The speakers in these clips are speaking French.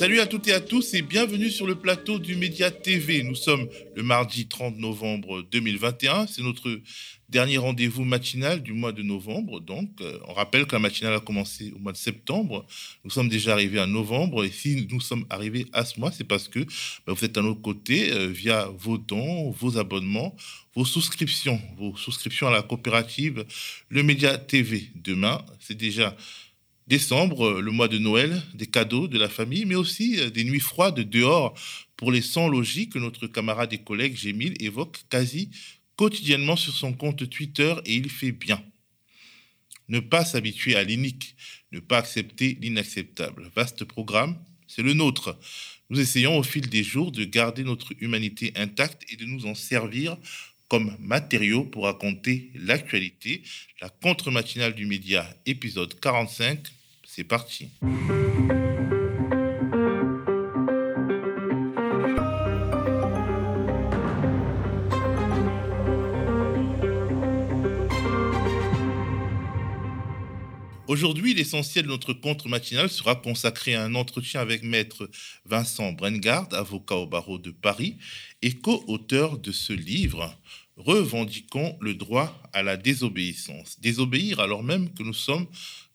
Salut à toutes et à tous et bienvenue sur le plateau du Média TV. Nous sommes le mardi 30 novembre 2021. C'est notre dernier rendez-vous matinal du mois de novembre. Donc, euh, on rappelle que la matinale a commencé au mois de septembre. Nous sommes déjà arrivés à novembre. Et si nous sommes arrivés à ce mois, c'est parce que bah, vous êtes à nos côtés euh, via vos dons, vos abonnements, vos souscriptions, vos souscriptions à la coopérative Le Média TV. Demain, c'est déjà décembre, euh, le mois de Noël, des cadeaux de la famille, mais aussi des nuits froides dehors pour les sans logis que notre camarade et collègue Gémile évoque quasi quotidiennement sur son compte Twitter et il fait bien. Ne pas s'habituer à l'inique, ne pas accepter l'inacceptable. Vaste programme, c'est le nôtre. Nous essayons au fil des jours de garder notre humanité intacte et de nous en servir comme matériau pour raconter l'actualité. La contre-matinale du média, épisode 45, parti. Aujourd'hui, l'essentiel de notre contre matinal sera consacré à un entretien avec maître Vincent Brengard, avocat au barreau de Paris et co-auteur de ce livre, Revendiquons le droit à la désobéissance. Désobéir alors même que nous sommes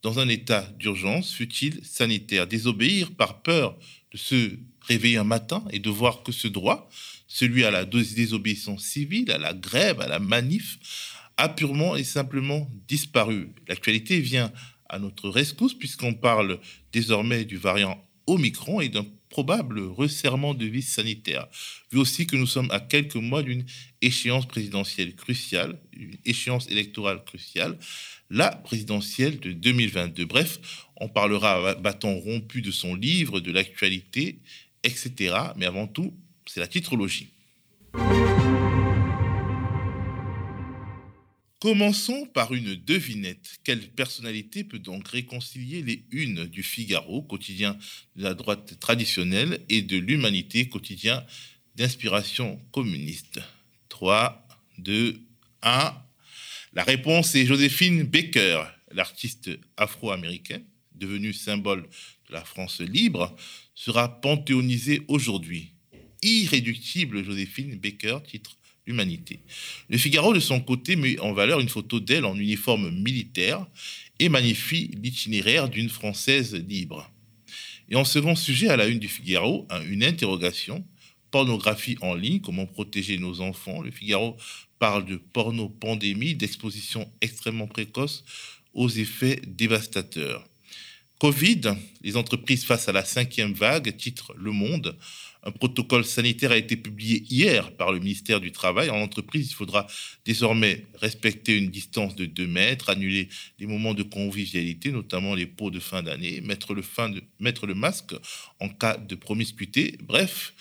dans un état d'urgence, fut-il sanitaire. Désobéir par peur de se réveiller un matin et de voir que ce droit, celui à la désobéissance civile, à la grève, à la manif, a purement et simplement disparu. L'actualité vient à notre rescousse puisqu'on parle désormais du variant Omicron et d'un probable resserrement de vis sanitaire. Vu aussi que nous sommes à quelques mois d'une échéance présidentielle cruciale, une échéance électorale cruciale, la présidentielle de 2022. Bref, on parlera à bâton rompu de son livre, de l'actualité, etc. Mais avant tout, c'est la titrologie. Commençons par une devinette. Quelle personnalité peut donc réconcilier les unes du Figaro, quotidien de la droite traditionnelle, et de l'Humanité, quotidien d'inspiration communiste? 3, 2, 1. La réponse est Joséphine Baker, l'artiste afro-américaine, devenue symbole de la France libre, sera panthéonisée aujourd'hui. Irréductible Joséphine Baker, titre Le Figaro, de son côté, met en valeur une photo d'elle en uniforme militaire et magnifie l'itinéraire d'une Française libre. Et en second sujet, à la une du Figaro, une interrogation. Pornographie en ligne, comment protéger nos enfants? Le Figaro parle de porno-pandémie, d'exposition extrêmement précoce aux effets dévastateurs. Covid, les entreprises face à la cinquième vague, titre Le Monde. Un protocole sanitaire a été publié hier par le ministère du Travail. En entreprise, il faudra désormais respecter une distance de 2 mètres, annuler les moments de convivialité, notamment les pots de fin d'année, mettre le, masque en cas de promiscuité. Bref,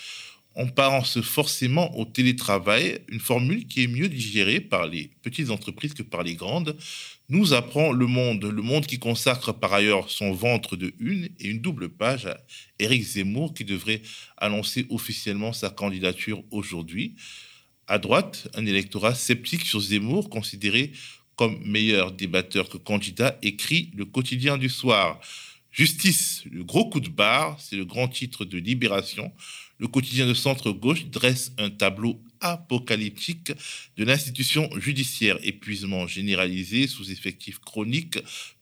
on pense forcément au télétravail, une formule qui est mieux digérée par les petites entreprises que par les grandes, nous apprend Le Monde, Le Monde qui consacre par ailleurs son ventre de une et une double page à Éric Zemmour qui devrait annoncer officiellement sa candidature aujourd'hui. À droite, un électorat sceptique sur Zemmour, considéré comme meilleur débatteur que candidat, écrit le quotidien du soir. Justice, le gros coup de barre, c'est le grand titre de Libération. Le quotidien de centre-gauche dresse un tableau apocalyptique de l'institution judiciaire. Épuisement généralisé, sous-effectif chronique,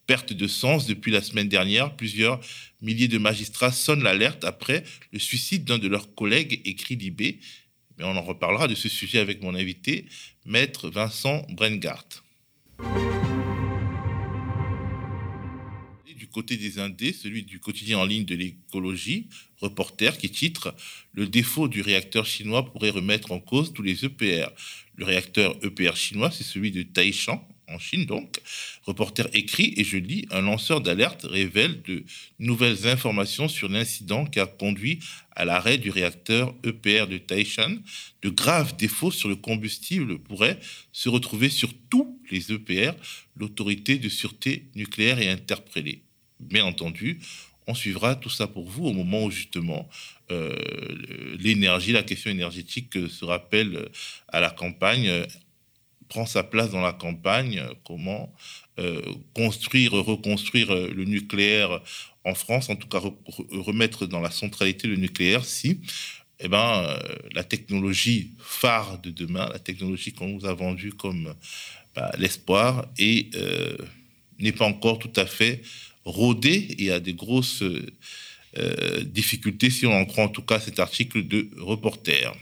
perte de sens. Depuis la semaine dernière, plusieurs milliers de magistrats sonnent l'alerte après le suicide d'un de leurs collègues, écrit Libé. Mais on en reparlera de ce sujet avec mon invité, maître Vincent Brengart. Côté des Indés, celui du quotidien en ligne de l'écologie, reporter, qui titre Le défaut du réacteur chinois pourrait remettre en cause tous les EPR. Le réacteur EPR chinois, c'est celui de Taishan, en Chine donc. Reporter écrit, et je lis, un lanceur d'alerte révèle de nouvelles informations sur l'incident qui a conduit à l'arrêt du réacteur EPR de Taishan. De graves défauts sur le combustible pourraient se retrouver sur tous les EPR. L'autorité de sûreté nucléaire est interpellée bien entendu, on suivra tout ça pour vous au moment où justement euh, l'énergie, la question énergétique se rappelle à la campagne, prend sa place dans la campagne, comment euh, construire, reconstruire le nucléaire en France, en tout cas remettre dans la centralité le nucléaire si eh ben, euh, la technologie phare de demain, la technologie qu'on nous a vendue comme bah, l'espoir, euh, n'est pas encore tout à fait rodée et a des grosses euh, difficultés, si on en croit en tout cas cet article de Reporter.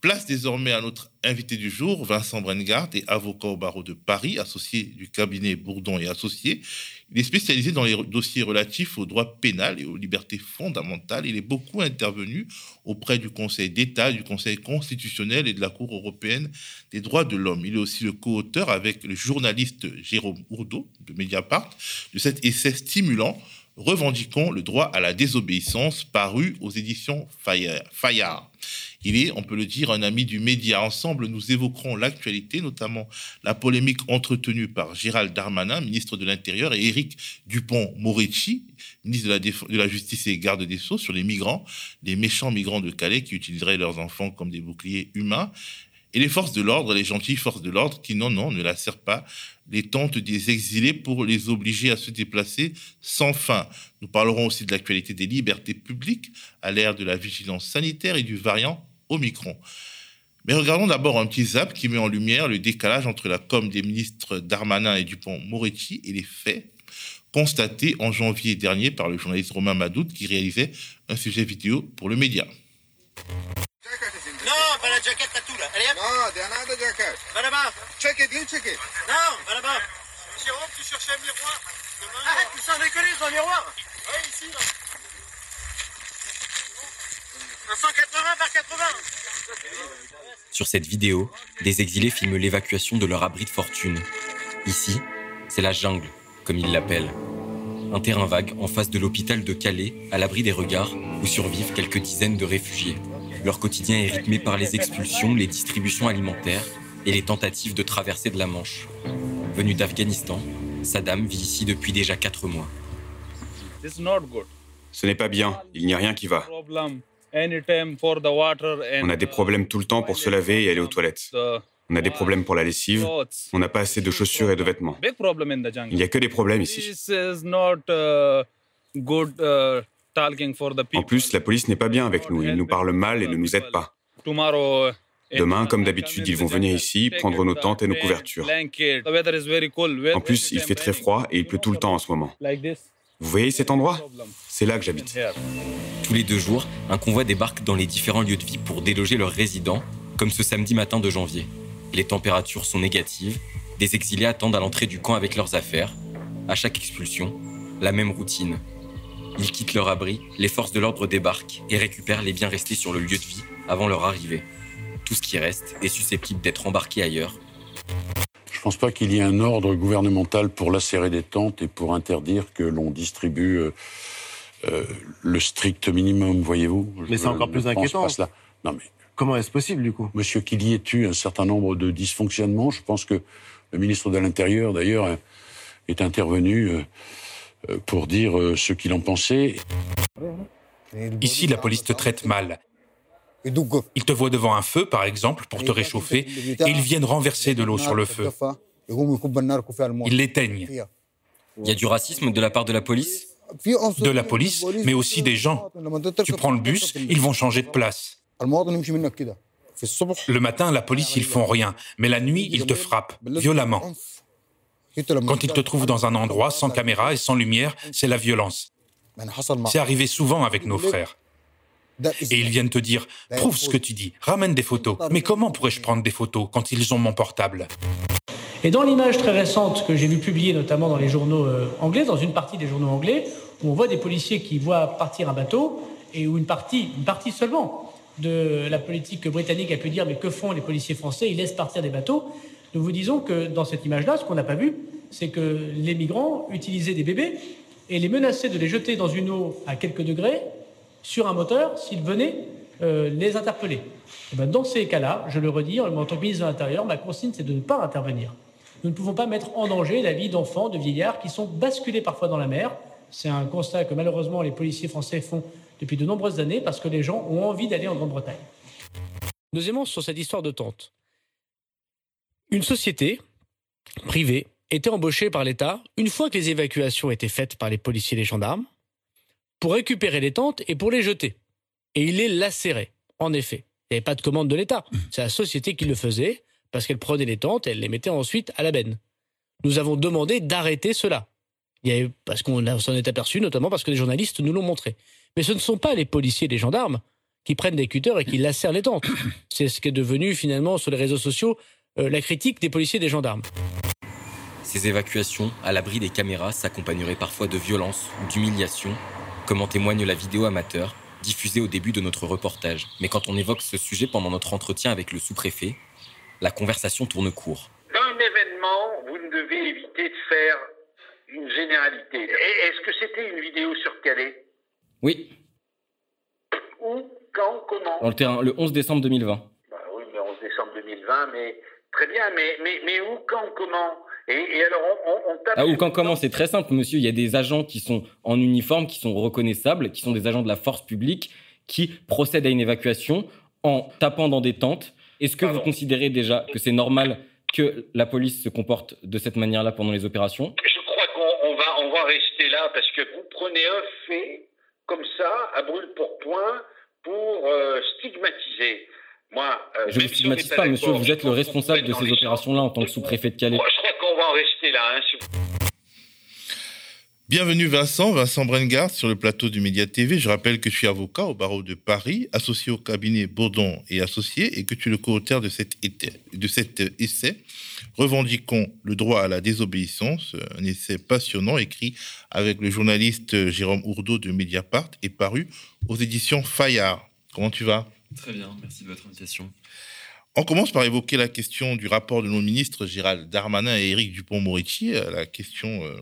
Place désormais à notre invité du jour, Vincent Brengard, est avocat au barreau de Paris, associé du cabinet Bourdon et Associés. Il est spécialisé dans les dossiers relatifs au droit pénal et aux libertés fondamentales. Il est beaucoup intervenu auprès du Conseil d'État, du Conseil constitutionnel et de la Cour européenne des droits de l'homme. Il est aussi le co-auteur avec le journaliste Jérôme Ourdeau de Mediapart de cet essai stimulant Revendiquons le droit à la désobéissance paru aux éditions Fayard. Il est, on peut le dire, un ami du média. Ensemble, nous évoquerons l'actualité, notamment la polémique entretenue par Gérald Darmanin, ministre de l'Intérieur, et Éric Dupont-Moretti, ministre de la, Justice et garde des Sceaux, sur les migrants, les méchants migrants de Calais qui utiliseraient leurs enfants comme des boucliers humains. Et les forces de l'ordre, les gentilles forces de l'ordre, qui non, non, ne la servent pas, les tentes des exilés pour les obliger à se déplacer sans fin. Nous parlerons aussi de l'actualité des libertés publiques à l'ère de la vigilance sanitaire et du variant Omicron. Mais regardons d'abord un petit zap qui met en lumière le décalage entre la com des ministres Darmanin et Dupont-Moretti et les faits constatés en janvier dernier par le journaliste Romain Madout qui réalisait un sujet vidéo pour le média. Allez hop. Non, t'es un de jaquette. Va là-bas. Check it, you check it. Non, va là-bas. Jérôme, tu cherchais un miroir. Arrête, tu sens déconner, c'est un miroir. Oui, ici là. 180 par 80 Sur cette vidéo, des exilés filment l'évacuation de leur abri de fortune. Ici, c'est la jungle, comme ils l'appellent. Un terrain vague en face de l'hôpital de Calais, à l'abri des regards, où survivent quelques dizaines de réfugiés. Leur quotidien est rythmé par les expulsions, les distributions alimentaires et les tentatives de traverser de la Manche. Venu d'Afghanistan, Saddam vit ici depuis déjà quatre mois. Ce n'est pas bien, il n'y a rien qui va. On a des problèmes tout le temps pour se laver et aller aux toilettes. On a des problèmes pour la lessive. On n'a pas assez de chaussures et de vêtements. Il n'y a que des problèmes ici. En plus, la police n'est pas bien avec nous. Ils nous parlent mal et ne nous aident pas. Demain, comme d'habitude, ils vont venir ici, prendre nos tentes et nos couvertures. En plus, il fait très froid et il pleut tout le temps en ce moment. Vous voyez cet endroit? C'est là que j'habite. Tous les deux jours, un convoi débarque dans les différents lieux de vie pour déloger leurs résidents, comme ce samedi matin de janvier. Les températures sont négatives, des exilés attendent à l'entrée du camp avec leurs affaires. À chaque expulsion, la même routine. Ils quittent leur abri, les forces de l'ordre débarquent et récupèrent les biens restés sur le lieu de vie avant leur arrivée. Tout ce qui reste est susceptible d'être embarqué ailleurs. Je ne pense pas qu'il y ait un ordre gouvernemental pour lacérer des tentes et pour interdire que l'on distribue euh, euh, le strict minimum, voyez-vous. Mais c'est encore plus inquiétant. Non, mais Comment est-ce possible, du coup? Monsieur, qu'il y ait eu un certain nombre de dysfonctionnements, je pense que le ministre de l'Intérieur, d'ailleurs, est intervenu euh, euh, pour dire euh, ce qu'il en pensait. Ici, la police te traite mal. Ils te voient devant un feu, par exemple, pour te réchauffer, et ils viennent renverser de l'eau sur le feu. Ils l'éteignent. Il y a du racisme de la part de la police? De la police, mais aussi des gens. Tu prends le bus, ils vont changer de place. Le matin, la police, ils font rien, mais la nuit, ils te frappent, violemment. Quand ils te trouvent dans un endroit sans caméra et sans lumière, c'est la violence. C'est arrivé souvent avec nos frères. Et ils viennent te dire, prouve ce que tu dis, ramène des photos. Mais comment pourrais-je prendre des photos quand ils ont mon portable? Et dans l'image très récente que j'ai vu publier notamment dans les journaux euh, anglais, dans une partie des journaux anglais, où on voit des policiers qui voient partir un bateau, et où une partie, une partie seulement de la politique britannique a pu dire mais que font les policiers français? Ils laissent partir des bateaux. Nous vous disons que dans cette image-là, ce qu'on n'a pas vu, c'est que les migrants utilisaient des bébés et les menaçaient de les jeter dans une eau à quelques degrés sur un moteur s'ils venaient euh, les interpeller. Et ben dans ces cas-là, je le redis, en tant que ministre de l'Intérieur, ma consigne, c'est de ne pas intervenir. Nous ne pouvons pas mettre en danger la vie d'enfants, de vieillards qui sont basculés parfois dans la mer. C'est un constat que malheureusement les policiers français font depuis de nombreuses années parce que les gens ont envie d'aller en Grande-Bretagne. Deuxièmement, sur cette histoire de tente. Une société privée était embauché par l'État, une fois que les évacuations étaient faites par les policiers et les gendarmes, pour récupérer les tentes et pour les jeter. Et il les lacérait, en effet. Il n'y avait pas de commande de l'État. C'est la société qui le faisait, parce qu'elle prenait les tentes et elle les mettait ensuite à la benne. Nous avons demandé d'arrêter cela. Il y parce qu'on s'en est aperçu, notamment parce que les journalistes nous l'ont montré. Mais ce ne sont pas les policiers et les gendarmes qui prennent des cutters et qui lacèrent les tentes. C'est ce qui est devenu finalement sur les réseaux sociaux la critique des policiers et des gendarmes. Ces évacuations, à l'abri des caméras, s'accompagneraient parfois de violences ou d'humiliations, comme en témoigne la vidéo amateur diffusée au début de notre reportage. Mais quand on évoque ce sujet pendant notre entretien avec le sous-préfet, la conversation tourne court. Dans un événement, vous ne devez éviter de faire une généralité. Est-ce que c'était une vidéo sur Calais? Oui. Où? Quand? Comment? Dans le terrain, le 11 décembre 2020. Bah oui, le 11 décembre 2020, mais très bien, mais, mais, mais où Quand Comment et, alors, on, tape. Ah, ou quand comment C'est très simple, monsieur. Il y a des agents qui sont en uniforme, qui sont reconnaissables, qui sont des agents de la force publique, qui procèdent à une évacuation en tapant dans des tentes. Est-ce que vous considérez déjà que c'est normal que la police se comporte de cette manière-là pendant les opérations? Je crois qu'on va, on va rester là parce que vous prenez un fait comme ça, à brûle pour point, pour euh, stigmatiser. Moi, euh, je ne vous stigmatise pas, monsieur. Vous êtes le responsable de ces opérations-là en tant que sous-préfet de Calais. je crois qu'on va en rester là. Hein, Bienvenue Vincent, Vincent Brengard sur le plateau du Média TV. Je rappelle que je suis avocat au barreau de Paris, associé au cabinet Bourdon et associé, et que tu es le co-auteur de, cet de cet essai, Revendiquons le droit à la désobéissance, un essai passionnant écrit avec le journaliste Jérôme Ourdeau de Mediapart et paru aux éditions Fayard. Comment tu vas? Très bien, merci de votre invitation. On commence par évoquer la question du rapport de nos ministres Gérald Darmanin et Éric Dupont-Moretti, la question euh,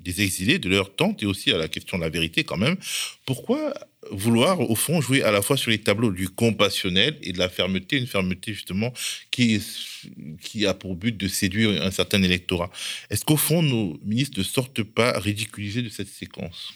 des exilés, de leur tente et aussi à la question de la vérité quand même. Pourquoi vouloir au fond jouer à la fois sur les tableaux du compassionnel et de la fermeté, une fermeté justement qui, qui a pour but de séduire un certain électorat? Est-ce qu'au fond nos ministres ne sortent pas ridiculisés de cette séquence?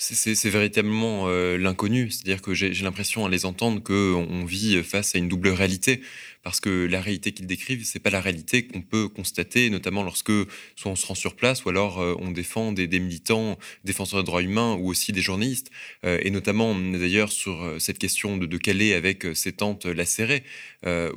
C'est véritablement euh, l'inconnu, c'est-à-dire que j'ai l'impression à les entendre qu'on vit face à une double réalité, parce que la réalité qu'ils décrivent, c'est pas la réalité qu'on peut constater, notamment lorsque soit on se rend sur place, ou alors euh, on défend des, militants, défenseurs des droits humains, ou aussi des journalistes, euh, et notamment d'ailleurs sur cette question de, de Calais avec ces tentes lacérées,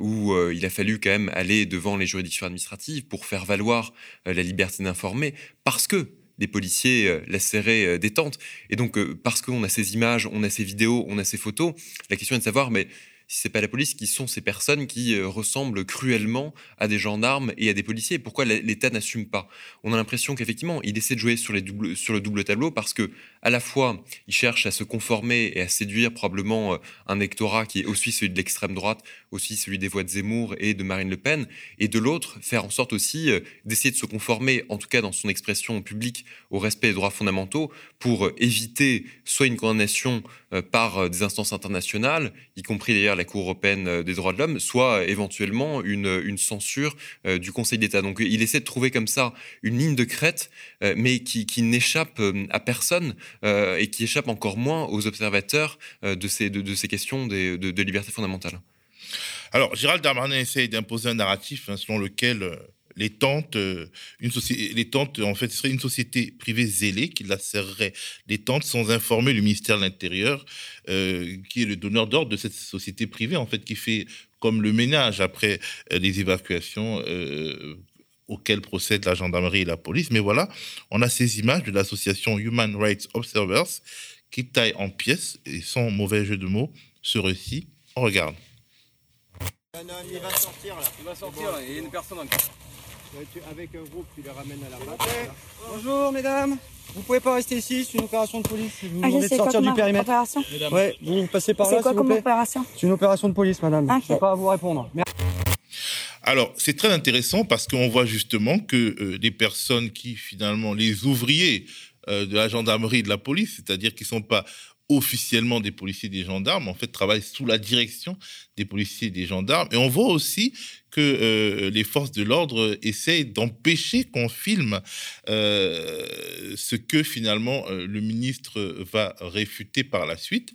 où il a fallu quand même aller devant les juridictions administratives pour faire valoir la liberté d'informer, parce que des policiers lacérés des tentes. Et donc, euh, parce qu'on a ces images, on a ces vidéos, on a ces photos, la question est de savoir, mais si c'est pas la police, qui sont ces personnes qui euh, ressemblent cruellement à des gendarmes et à des policiers. Pourquoi l'État n'assume pas? On a l'impression qu'effectivement, il essaie de jouer sur, le double tableau parce que à la fois, il cherche à se conformer et à séduire probablement euh, un électorat qui est aussi celui de l'extrême droite, aussi celui des voix de Zemmour et de Marine Le Pen, et de l'autre, faire en sorte aussi euh, d'essayer de se conformer, en tout cas dans son expression publique, au respect des droits fondamentaux pour éviter soit une condamnation par des instances internationales, y compris d'ailleurs la Cour européenne euh, des droits de l'homme, soit euh, éventuellement une, une censure euh, du Conseil d'État. Donc il essaie de trouver comme ça une ligne de crête, mais qui, qui n'échappe à personne et qui échappe encore moins aux observateurs de ces, de, ces questions de, de, liberté fondamentale. Alors, Gérald Darmanin essaie d'imposer un narratif hein, selon lequel les tentes, euh, une les tentes, en fait, ce serait une société privée zélée qui la serrerait les tentes sans informer le ministère de l'Intérieur, euh, qui est le donneur d'ordre de cette société privée, en fait, qui fait comme le ménage après euh, les évacuations auxquelles procèdent la gendarmerie et la police. Mais voilà, on a ces images de l'association Human Rights Observers qui taille en pièces, et sans mauvais jeu de mots, ce récit. On regarde. Il va sortir. Il y a une personne avec un groupe, qui les ramène à la Bonjour mesdames, vous pouvez pas rester ici, c'est une opération de police. Je vous ah, demandez de sortir du périmètre. Opération ouais, vous passez par là. C'est quoi comme opération C'est une opération de police, madame. Je ne peux pas vous répondre. Alors, c'est très intéressant parce qu'on voit justement que euh, des personnes qui, finalement, les ouvriers euh, de la gendarmerie et de la police, c'est-à-dire qui ne sont pas officiellement des policiers et des gendarmes, en fait, travaillent sous la direction des policiers et des gendarmes. Et on voit aussi que euh, les forces de l'ordre essayent d'empêcher qu'on filme euh, ce que finalement euh, le ministre va réfuter par la suite.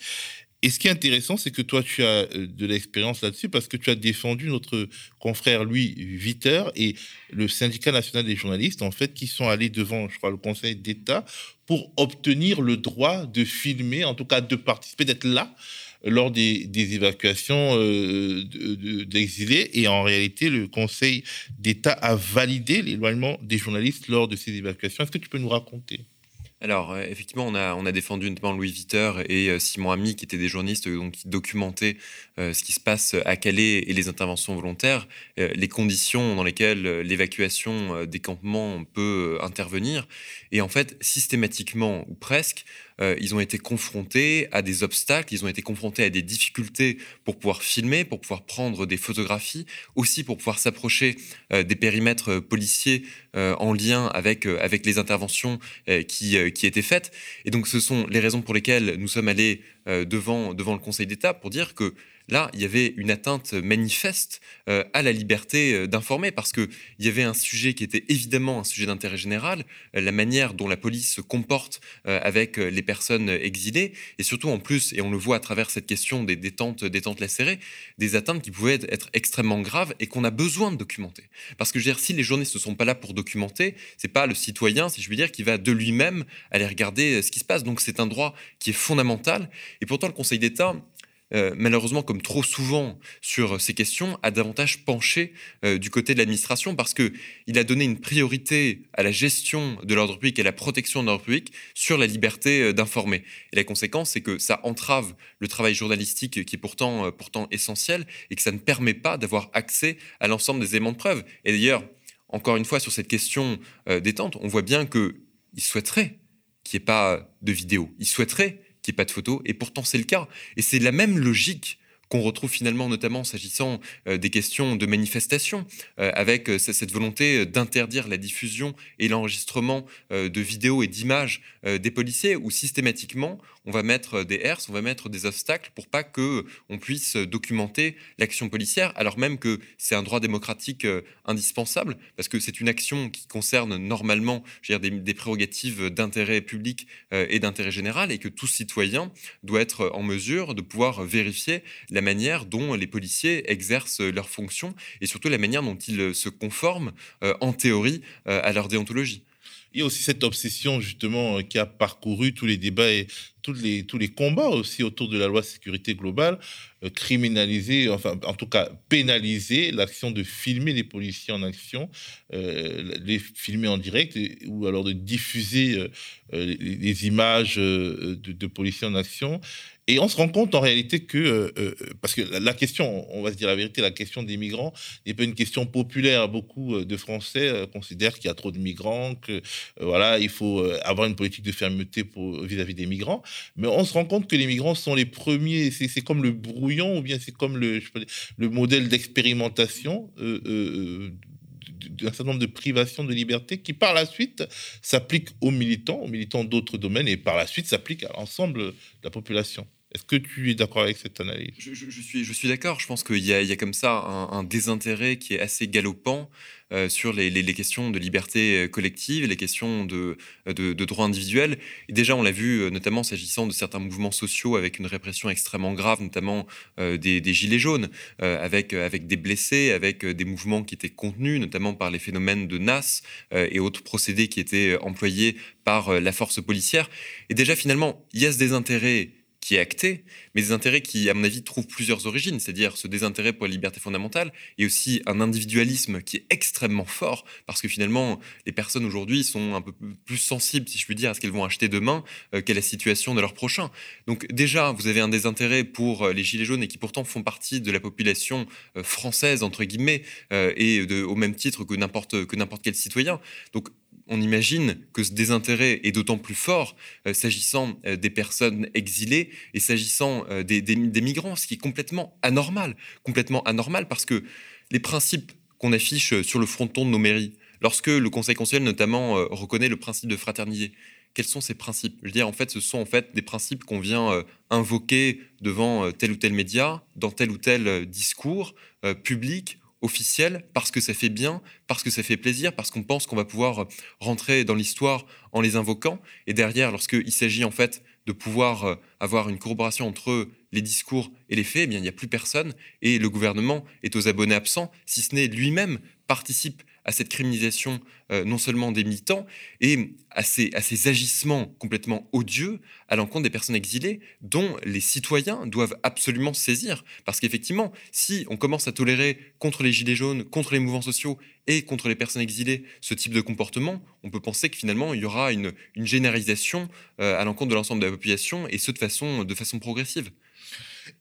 Et ce qui est intéressant, c'est que toi, tu as euh, de l'expérience là-dessus parce que tu as défendu notre confrère Louis Viter et le syndicat national des journalistes, en fait, qui sont allés devant, je crois, le Conseil d'État pour obtenir le droit de filmer, en tout cas de participer, d'être là lors des, évacuations euh, d'exilés. Et en réalité, le Conseil d'État a validé l'éloignement des journalistes lors de ces évacuations. Est-ce que tu peux nous raconter? Alors, euh, effectivement, on a, défendu notamment Louis Viter et euh, Simon Ami, qui étaient des journalistes qui documentaient euh, ce qui se passe à Calais et les interventions volontaires, les conditions dans lesquelles l'évacuation des campements peut intervenir. Et en fait, systématiquement, ou presque, euh, ils ont été confrontés à des obstacles, ils ont été confrontés à des difficultés pour pouvoir filmer, pour pouvoir prendre des photographies, aussi pour pouvoir s'approcher euh, des périmètres policiers euh, en lien avec, avec les interventions qui, qui étaient faites. Et donc ce sont les raisons pour lesquelles nous sommes allés devant, devant le Conseil d'État pour dire que Là, il y avait une atteinte manifeste euh, à la liberté euh, d'informer parce qu'il y avait un sujet qui était évidemment un sujet d'intérêt général, euh, la manière dont la police se comporte avec les personnes exilées et surtout en plus, et on le voit à travers cette question des détentes, lacérées, des atteintes qui pouvaient être extrêmement graves et qu'on a besoin de documenter. Parce que je veux si les journalistes ne sont pas là pour documenter, c'est pas le citoyen, si je veux dire, qui va de lui-même aller regarder ce qui se passe. Donc c'est un droit qui est fondamental. Et pourtant, le Conseil d'État euh, malheureusement, comme trop souvent sur ces questions, a davantage penché euh, du côté de l'administration parce qu'il a donné une priorité à la gestion de l'ordre public et à la protection de l'ordre public sur la liberté euh, d'informer. Et la conséquence, c'est que ça entrave le travail journalistique qui est pourtant, pourtant essentiel et que ça ne permet pas d'avoir accès à l'ensemble des éléments de preuve. Et d'ailleurs, encore une fois, sur cette question détente, on voit bien qu'il souhaiterait qu'il n'y ait pas de vidéo. Il souhaiterait pas de photos. Et pourtant, c'est le cas. Et c'est la même logique qu'on retrouve finalement notamment s'agissant euh, des questions de manifestation, euh, avec euh, cette volonté d'interdire la diffusion et l'enregistrement de vidéos et d'images des policiers, où systématiquement on va mettre des herses, on va mettre des obstacles pour pas que on puisse documenter l'action policière, alors même que c'est un droit démocratique indispensable, parce que c'est une action qui concerne normalement dire, des, prérogatives d'intérêt public et d'intérêt général, et que tout citoyen doit être en mesure de pouvoir vérifier la manière dont les policiers exercent leurs fonctions et surtout la manière dont ils se conforment euh, en théorie euh, à leur déontologie. Il y a aussi cette obsession justement qui a parcouru tous les débats et tous les, tous les combats aussi autour de la loi sécurité globale, euh, criminaliser, enfin en tout cas pénaliser l'action de filmer les policiers en action, les filmer en direct ou alors de diffuser les, images de, de, policiers en action. Et on se rend compte en réalité que, euh, euh, parce que la, question, on va se dire la vérité, la question des migrants n'est pas une question populaire. Beaucoup euh, de Français considèrent qu'il y a trop de migrants, que voilà, il faut avoir une politique de fermeté vis-à-vis des migrants. Mais on se rend compte que les migrants sont les premiers. C'est comme le brouillon ou bien c'est comme le, le modèle d'expérimentation d'un certain nombre de privations de liberté qui, par la suite, s'appliquent aux militants, aux militants d'autres domaines, et par la suite s'appliquent à l'ensemble de la population. Est-ce que tu es d'accord avec cette analyse? Je, suis, je suis d'accord. Je pense qu'il y, a comme ça un, désintérêt qui est assez galopant euh, sur les, questions de liberté euh, collective, les questions de, de, de droits individuels. Et déjà, on l'a vu euh, notamment s'agissant de certains mouvements sociaux avec une répression extrêmement grave, notamment des, des, gilets jaunes, avec, avec des blessés, avec des mouvements qui étaient contenus, notamment par les phénomènes de NAS et autres procédés qui étaient employés par la force policière. Et déjà, finalement, il y a ce désintérêt qui est acté, mais des intérêts qui, à mon avis, trouvent plusieurs origines, c'est-à-dire ce désintérêt pour la liberté fondamentale et aussi un individualisme qui est extrêmement fort, parce que finalement, les personnes aujourd'hui sont un peu plus sensibles, si je puis dire, à ce qu'elles vont acheter demain euh, qu'à la situation de leur prochain. Donc déjà, vous avez un désintérêt pour euh, les Gilets jaunes et qui pourtant font partie de la population euh, française, entre guillemets, et au même titre que n'importe que n'importe quel citoyen. On imagine que ce désintérêt est d'autant plus fort euh, s'agissant euh, des personnes exilées et s'agissant euh, des, migrants, ce qui est complètement anormal. Complètement anormal parce que les principes qu'on affiche sur le fronton de nos mairies, lorsque le Conseil constitutionnel notamment reconnaît le principe de fraternité, quels sont ces principes? Je veux dire, en fait, ce sont en fait des principes qu'on vient invoquer devant tel ou tel média, dans tel ou tel discours public officiel parce que ça fait bien, parce que ça fait plaisir, parce qu'on pense qu'on va pouvoir rentrer dans l'histoire en les invoquant. Et derrière, lorsqu'il s'agit en fait de pouvoir avoir une corroboration entre les discours et les faits, eh bien, il n'y a plus personne et le gouvernement est aux abonnés absents, si ce n'est lui-même participe à cette criminalisation euh, non seulement des militants, et à ces, à ces agissements complètement odieux à l'encontre des personnes exilées dont les citoyens doivent absolument saisir. Parce qu'effectivement, si on commence à tolérer contre les gilets jaunes, contre les mouvements sociaux et contre les personnes exilées ce type de comportement, on peut penser que finalement il y aura une, une généralisation euh, à l'encontre de l'ensemble de la population, et ce de façon, de façon progressive.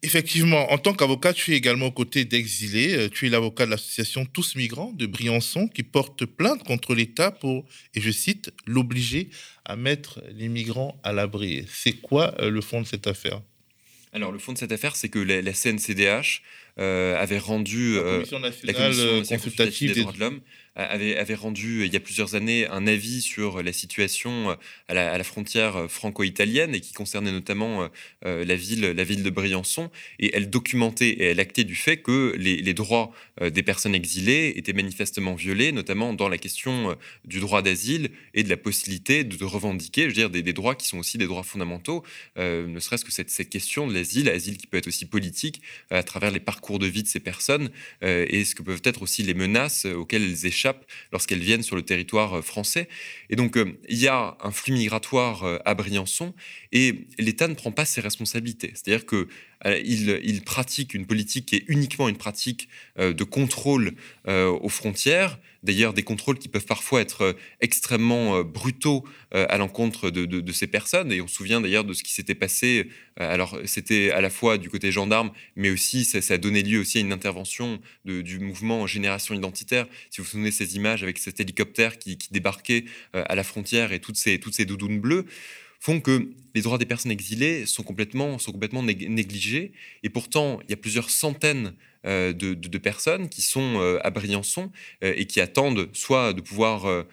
Effectivement, en tant qu'avocat, tu es également aux côtés d'exilés. Euh, tu es l'avocat de l'association Tous Migrants de Briançon qui porte plainte contre l'État pour, et je cite, l'obliger à mettre les migrants à l'abri. C'est quoi euh, le fond de cette affaire? Alors, le fond de cette affaire, c'est que la, CNCDH euh, avait rendu la Commission nationale consultative des droits de l'homme avait, rendu il y a plusieurs années un avis sur la situation à la, à la frontière franco-italienne et qui concernait notamment euh, la, ville, la ville de Briançon. Et elle documentait et elle actait du fait que les, droits euh, des personnes exilées étaient manifestement violés, notamment dans la question euh, du droit d'asile et de la possibilité de, revendiquer, je veux dire, des, droits qui sont aussi des droits fondamentaux, ne serait-ce que cette, question de l'asile, asile qui peut être aussi politique à travers les parcours de vie de ces personnes et ce que peuvent être aussi les menaces auxquelles elles échappent lorsqu'elles viennent sur le territoire euh, français. Et donc, euh, il y a un flux migratoire euh, à Briançon et l'État ne prend pas ses responsabilités. C'est-à-dire que il, pratique une politique qui est uniquement une pratique de contrôle aux frontières, d'ailleurs des contrôles qui peuvent parfois être extrêmement brutaux à l'encontre de, ces personnes. Et on se souvient d'ailleurs de ce qui s'était passé. alors c'était à la fois du côté gendarme, mais aussi ça, a donné lieu aussi à une intervention du mouvement Génération Identitaire. Si vous vous souvenez ces images avec cet hélicoptère qui, débarquait à la frontière et ces, toutes ces doudounes bleues font que les droits des personnes exilées sont complètement, sont complètement négligés. Et pourtant, il y a plusieurs centaines euh, de, personnes qui sont euh, à Briançon euh, et qui attendent soit de pouvoir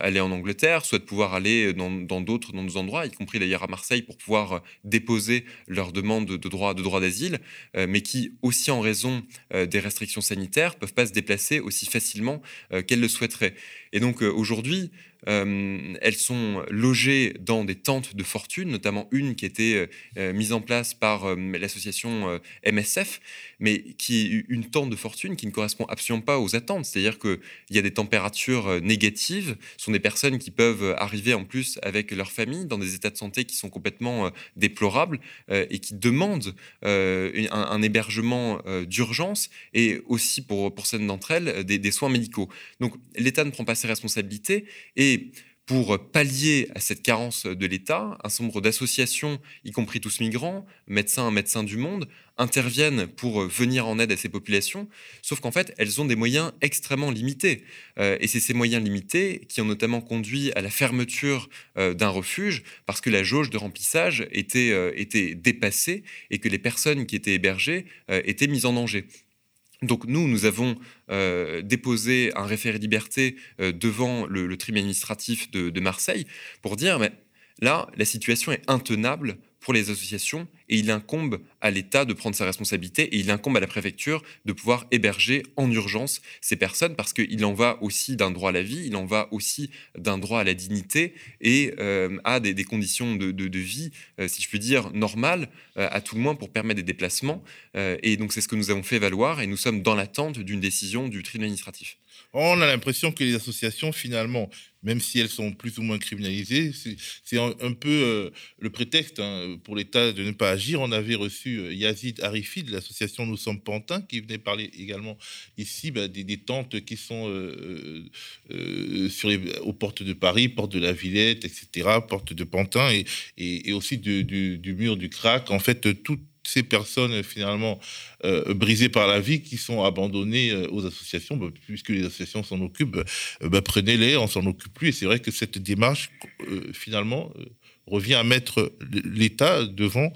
aller en Angleterre, soit de pouvoir aller dans d'autres dans, endroits, y compris d'ailleurs à Marseille, pour pouvoir déposer leur demande de droit de droit d'asile, mais qui aussi en raison des restrictions sanitaires peuvent pas se déplacer aussi facilement qu'elles le souhaiteraient. Et donc aujourd'hui, elles sont logées dans des tentes de fortune, notamment une qui a été mise en place par l'association MSF, mais qui est une tente de fortune qui ne correspond absolument pas aux attentes. C'est-à-dire qu'il y a des températures euh, négatives, ce sont des personnes qui peuvent arriver en plus avec leur famille dans des états de santé qui sont complètement euh, déplorables euh, et qui demandent un, hébergement d'urgence et aussi pour, pour certaines d'entre elles des, des soins médicaux. Donc l'État ne prend pas ses responsabilités et pour pallier à cette carence de l'État, un certain nombre d'associations, y compris tous migrants, médecins, médecins du monde, interviennent pour venir en aide à ces populations, sauf qu'en fait, elles ont des moyens extrêmement limités. Euh, et c'est ces moyens limités qui ont notamment conduit à la fermeture euh, d'un refuge, parce que la jauge de remplissage euh, était dépassée et que les personnes qui étaient hébergées étaient mises en danger. Donc nous, nous avons euh, déposé un référé liberté euh, devant le, tribunal administratif de, Marseille pour dire, mais là, la situation est intenable pour les associations et il incombe à l'État de prendre sa responsabilité et il incombe à la préfecture de pouvoir héberger en urgence ces personnes parce qu'il en va aussi d'un droit à la vie, il en va aussi d'un droit à la dignité et euh, à des, conditions de, vie, euh, si je puis dire, normales, euh, à tout le moins pour permettre des déplacements. et donc c'est ce que nous avons fait valoir et nous sommes dans l'attente d'une décision du tribunal administratif. On a l'impression que les associations, finalement, même si elles sont plus ou moins criminalisées, c'est un, peu euh, le prétexte hein, pour l'État de ne pas agir. On avait reçu euh, Yazid Arifi de l'association Nous sommes Pantins, qui venait parler également ici bah, des, tentes qui sont euh, sur les, aux portes de Paris, porte de la Villette, etc., porte de Pantin, et, aussi du, du, mur du Crac. En fait, tout ces personnes finalement euh, brisées par la vie qui sont abandonnées euh, aux associations, bah, puisque les associations s'en occupent, euh, bah, prenez-les, on s'en occupe plus. Et c'est vrai que cette démarche finalement revient à mettre l'État devant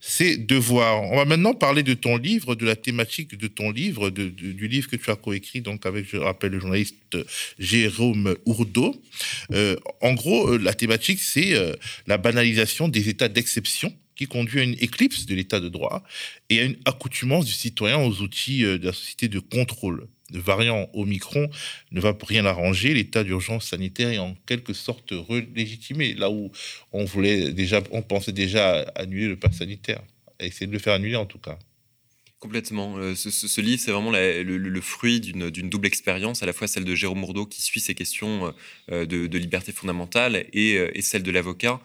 ses devoirs. On va maintenant parler de ton livre, de la thématique de ton livre, du livre que tu as coécrit donc avec, je rappelle, le journaliste Jérôme Ourdeau. en gros, la thématique, c'est la banalisation des états d'exception qui conduit à une éclipse de l'état de droit et à une accoutumance du citoyen aux outils euh, de la société de contrôle. variant Omicron ne va rien arranger. L'état d'urgence sanitaire est en quelque sorte relégitimé, là où on voulait déjà, on pensait déjà annuler le pass sanitaire, essayer de le faire annuler en tout cas. Complètement. Euh, ce, livre, c'est vraiment le, fruit d'une double expérience, à la fois celle de Jérôme Mourdeau qui suit ces questions euh, de, liberté fondamentale et celle de l'avocat,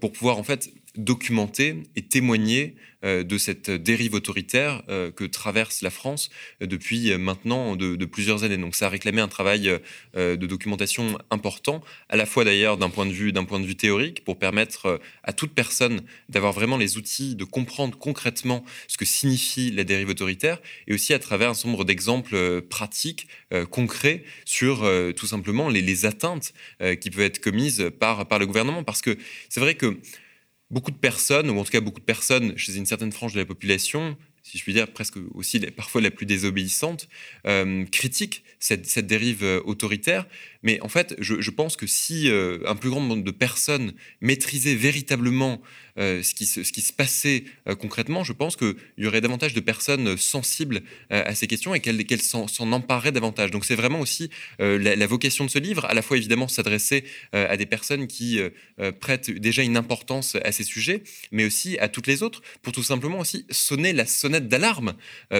pour pouvoir en fait documenter et témoigner euh, de cette dérive autoritaire euh, que traverse la France euh, depuis maintenant de, plusieurs années. Donc ça a réclamé un travail de documentation important, à la fois d'ailleurs d'un point, de vue, point de vue théorique, pour permettre à toute personne d'avoir vraiment les outils de comprendre concrètement ce que signifie la dérive autoritaire, et aussi à travers un nombre d'exemples pratiques, concrets, sur tout simplement les, les atteintes qui peuvent être commises par, par le gouvernement. Parce que c'est vrai que beaucoup de personnes, ou en tout cas beaucoup de personnes chez une certaine frange de la population, si je puis dire presque aussi parfois la plus désobéissante, euh, critiquent cette, dérive euh, autoritaire. Mais en fait, je, pense que si euh, un plus grand nombre de personnes maîtrisaient véritablement euh, ce, qui se, passait euh, concrètement, je pense qu'il y aurait davantage de personnes sensibles à ces questions et qu'elles s'en empareraient davantage. Donc c'est vraiment aussi la, vocation de ce livre, à la fois évidemment s'adresser à des personnes qui prêtent déjà une importance à ces sujets, mais aussi à toutes les autres, pour tout simplement aussi sonner la sonnette d'alarme,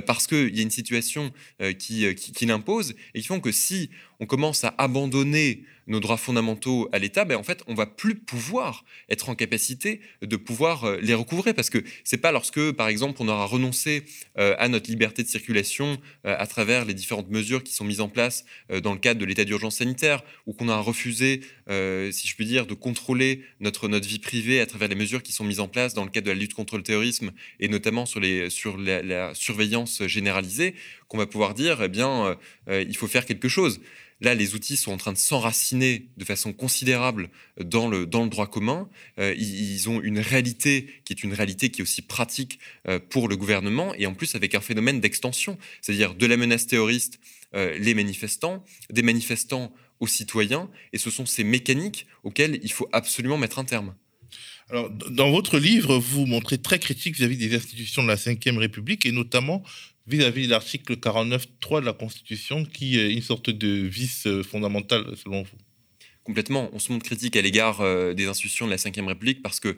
parce qu'il y a une situation qui, qui l'impose et qui font que si on commence à abandonner nos droits fondamentaux à l'État, ben en fait, on va plus pouvoir être en capacité de pouvoir euh, les recouvrer parce que c'est pas lorsque, par exemple, on aura renoncé euh, à notre liberté de circulation euh, à travers les différentes mesures qui sont mises en place dans le cadre de l'état d'urgence sanitaire ou qu'on a refusé, si je puis dire, de contrôler notre, notre vie privée à travers les mesures qui sont mises en place dans le cadre de la lutte contre le terrorisme et notamment sur, les, sur la, la surveillance généralisée, qu'on va pouvoir dire, eh bien, il faut faire quelque chose. Là, les outils sont en train de s'enraciner de façon considérable dans le, dans le droit commun. Euh, ils, ont une réalité qui est une réalité qui est aussi pratique euh, pour le gouvernement et en plus avec un phénomène d'extension, c'est-à-dire de la menace terroriste, euh, les manifestants, des manifestants aux citoyens, et ce sont ces mécaniques auxquelles il faut absolument mettre un terme. Alors, dans votre livre, vous montrez très critique vis-à-vis des institutions de la Ve République et notamment vis-à-vis de l'article 49.3 de la Constitution, qui est une sorte de vice fondamental selon vous? Complètement. On se montre critique à l'égard euh, des institutions de la Ve République parce que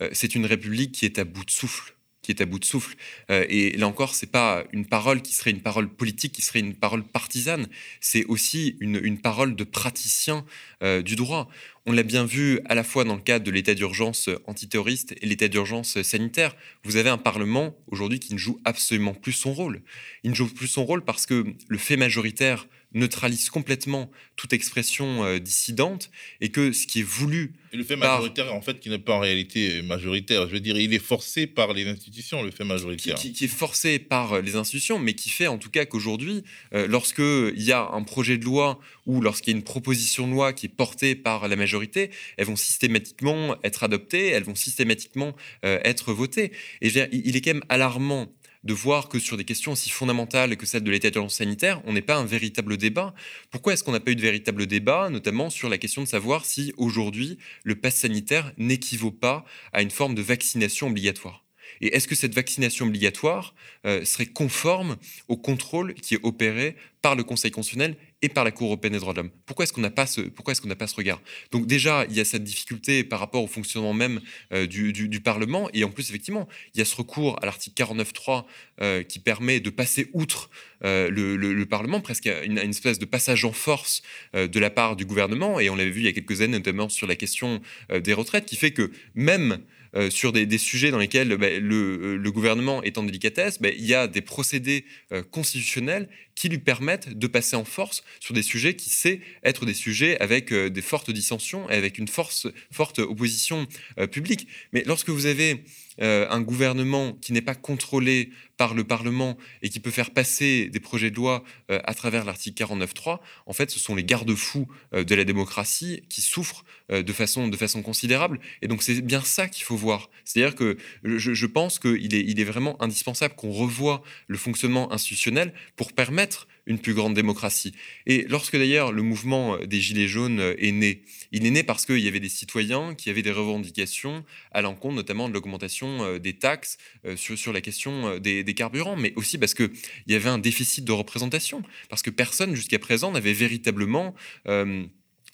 euh, c'est une République qui est à bout de souffle qui est à bout de souffle. Euh, et là encore, c'est pas une parole qui serait une parole politique, qui serait une parole partisane. C'est aussi une, parole de praticien du droit. On l'a bien vu à la fois dans le cadre de l'état d'urgence antiterroriste et l'état d'urgence sanitaire. Vous avez un Parlement aujourd'hui qui ne joue absolument plus son rôle. Il ne joue plus son rôle parce que le fait majoritaire neutralise complètement toute expression euh, dissidente et que ce qui est voulu. Et le fait majoritaire, en fait, qui n'est pas en réalité majoritaire. Je veux dire, il est forcé par les institutions, le fait majoritaire. Qui, est forcé par euh, les institutions, mais qui fait en tout cas qu'aujourd'hui, euh, lorsqu'il y a un projet de loi ou lorsqu'il y a une proposition de loi qui est portée par la majorité, elles vont systématiquement être adoptées, elles vont systématiquement euh, être votées. Et il est quand même alarmant de voir que sur des questions aussi fondamentales que celle de l'état d'urgence sanitaire, on n'est pas un véritable débat. Pourquoi est-ce qu'on n'a pas eu de véritable débat, notamment sur la question de savoir si aujourd'hui le pass sanitaire n'équivaut pas à une forme de vaccination obligatoire? Et est-ce que cette vaccination obligatoire euh, serait conforme au contrôle qui est opéré par le Conseil constitutionnel et par la Cour européenne des droits de l'homme? Pourquoi est-ce qu'on n'a pas ce est-ce pas ce regard? Donc déjà, il y a cette difficulté par rapport au fonctionnement même euh, du, du, Parlement. Et en plus effectivement, il y a ce recours à l'article 49.3 euh, qui permet de passer outre le, le, Parlement, presque une, une, espèce de passage en force de la part du gouvernement. Et on l'avait vu il y a quelques années notamment sur la question des retraites qui fait que même sur des, sujets dans lesquels bah, le, le, gouvernement est en délicatesse, bah, il y a des procédés constitutionnels qui lui permettent de passer en force sur des sujets qui sait être des sujets avec euh, des fortes dissensions et avec une force, forte opposition euh, publique. Mais lorsque vous avez euh, un gouvernement qui n'est pas contrôlé par le Parlement et qui peut faire passer des projets de loi à travers l'article 49.3, en fait, ce sont les garde-fous de la démocratie qui souffrent de, façon, de façon considérable. Et donc, c'est bien ça qu'il faut voir. C'est-à-dire que je, je pense qu'il est, il est vraiment indispensable qu'on revoie le fonctionnement institutionnel pour permettre une plus grande démocratie. Et lorsque d'ailleurs le mouvement des Gilets jaunes est né, il est né parce qu'il y avait des citoyens qui avaient des revendications à l'encontre notamment de l'augmentation euh, des taxes euh, sur, la question euh, des, carburants, mais aussi parce qu'il y avait un déficit de représentation, parce que personne jusqu'à présent n'avait véritablement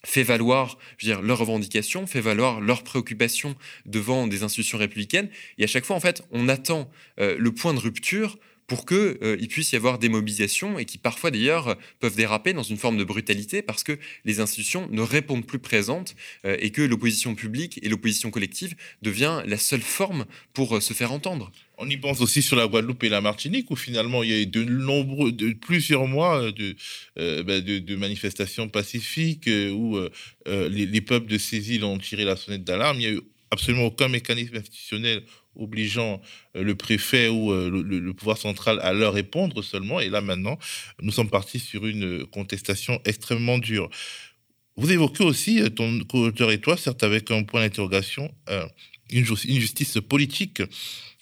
fait valoir leurs revendications, fait valoir leurs préoccupations devant des institutions républicaines. Et à chaque fois, en fait, on attend le point de rupture pour qu'il euh, puisse y avoir des mobilisations et qui parfois d'ailleurs peuvent déraper dans une forme de brutalité parce que les institutions ne répondent plus présentes euh, et que l'opposition publique et l'opposition collective devient la seule forme pour euh, se faire entendre. On y pense aussi sur la Guadeloupe et la Martinique où finalement il y a eu de nombreux, de, plusieurs mois de, ben, de, manifestations pacifiques où les, les, peuples de ces îles ont tiré la sonnette d'alarme. Il n'y a eu absolument aucun mécanisme institutionnel obligeant euh, le préfet ou euh, le, pouvoir central à leur répondre seulement. Et là, maintenant, nous sommes partis sur une contestation extrêmement dure. Vous évoquez aussi, euh, ton co-auteur et toi, certes avec un point d'interrogation, une, justice politique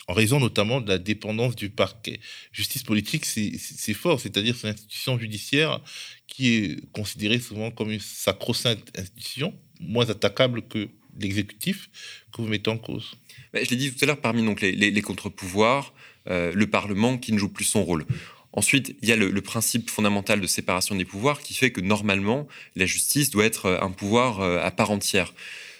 en raison notamment de la dépendance du parquet. Justice politique, c'est fort, c'est-à-dire c'est une institution judiciaire qui est considérée souvent comme une sacro-sainte institution, moins attaquable que l'exécutif, que vous mettez en cause. Je l'ai dit tout à l'heure, parmi donc, les, contre-pouvoirs, euh, le Parlement qui ne joue plus son rôle. Ensuite, il y a le, principe fondamental de séparation des pouvoirs qui fait que normalement, la justice doit être un pouvoir euh, à part entière.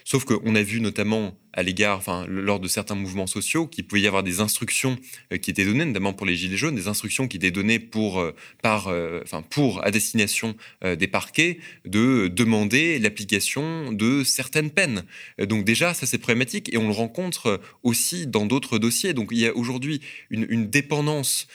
Sauf qu'on a vu notamment à l'égard, enfin, lors de certains mouvements sociaux, qu'il pouvait y avoir des instructions euh, qui étaient données, notamment pour les gilets jaunes, des instructions qui étaient données pour, euh, par, euh, enfin, pour à destination des parquets de demander l'application de certaines peines. Donc déjà, ça c'est problématique et on le rencontre aussi dans d'autres dossiers. Donc il y a aujourd'hui une, une, dépendance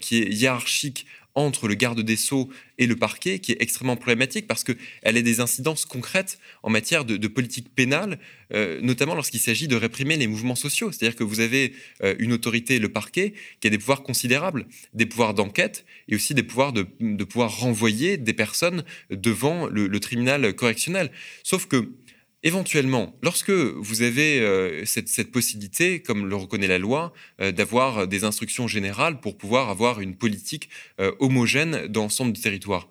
qui est hiérarchique entre le garde des Sceaux et le parquet qui est extrêmement problématique parce qu'elle a des incidences concrètes en matière de, politique pénale, euh, notamment lorsqu'il s'agit de réprimer les mouvements sociaux. C'est-à-dire que vous avez euh, une autorité, le parquet, qui a des pouvoirs considérables, des pouvoirs d'enquête et aussi des pouvoirs de, pouvoir renvoyer des personnes devant le, le tribunal correctionnel. Sauf que Éventuellement, lorsque vous avez euh, cette, possibilité, comme le reconnaît la loi, euh, d'avoir des instructions générales pour pouvoir avoir une politique euh, homogène dans l'ensemble du territoire,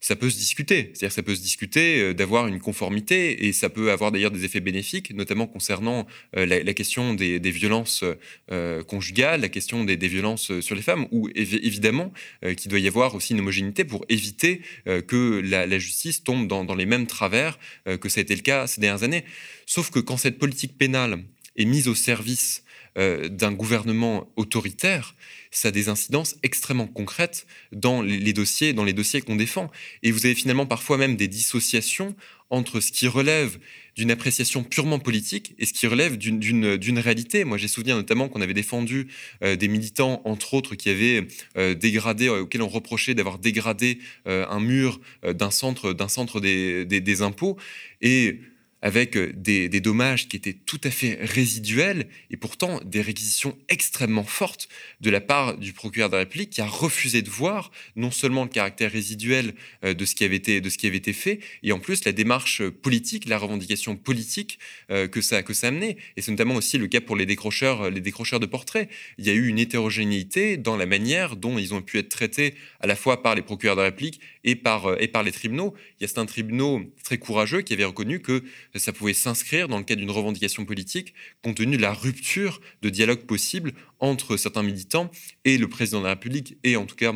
ça peut se discuter. C'est-à-dire ça peut se discuter euh, d'avoir une conformité et ça peut avoir d'ailleurs des effets bénéfiques, notamment concernant euh, la, question des, violences euh, conjugales, la question des, violences sur les femmes, où évidemment qu'il doit y avoir aussi une homogénéité pour éviter que la, justice tombe dans, dans, les mêmes travers que ça a été le cas ces dernières années. Sauf que quand cette politique pénale est mise au service d'un gouvernement autoritaire, ça a des incidences extrêmement concrètes dans les dossiers, dans les dossiers qu'on défend. Et vous avez finalement parfois même des dissociations entre ce qui relève d'une appréciation purement politique et ce qui relève d'une réalité. Moi, j'ai souvenir notamment qu'on avait défendu euh, des militants, entre autres, qui avaient euh, dégradé, euh, auxquels on reprochait d'avoir dégradé un mur d'un centre, centre des, des, des, impôts. Et avec euh, des, dommages qui étaient tout à fait résiduels et pourtant des réquisitions extrêmement fortes de la part du procureur de la République qui a refusé de voir non seulement le caractère résiduel euh, de ce qui avait été, de ce qui avait été fait, et en plus la démarche politique, la revendication politique euh, que ça, que ça amenait. Et c'est notamment aussi le cas pour les décrocheurs, les décrocheurs de portraits. Il y a eu une hétérogénéité dans la manière dont ils ont pu être traités à la fois par les procureurs de la République et par, et par les tribunaux. Il y a certains tribunaux très courageux qui avaient reconnu que ça pouvait s'inscrire dans le cadre d'une revendication politique, compte tenu de la rupture de dialogue possible entre certains militants et le président de la République, et en tout cas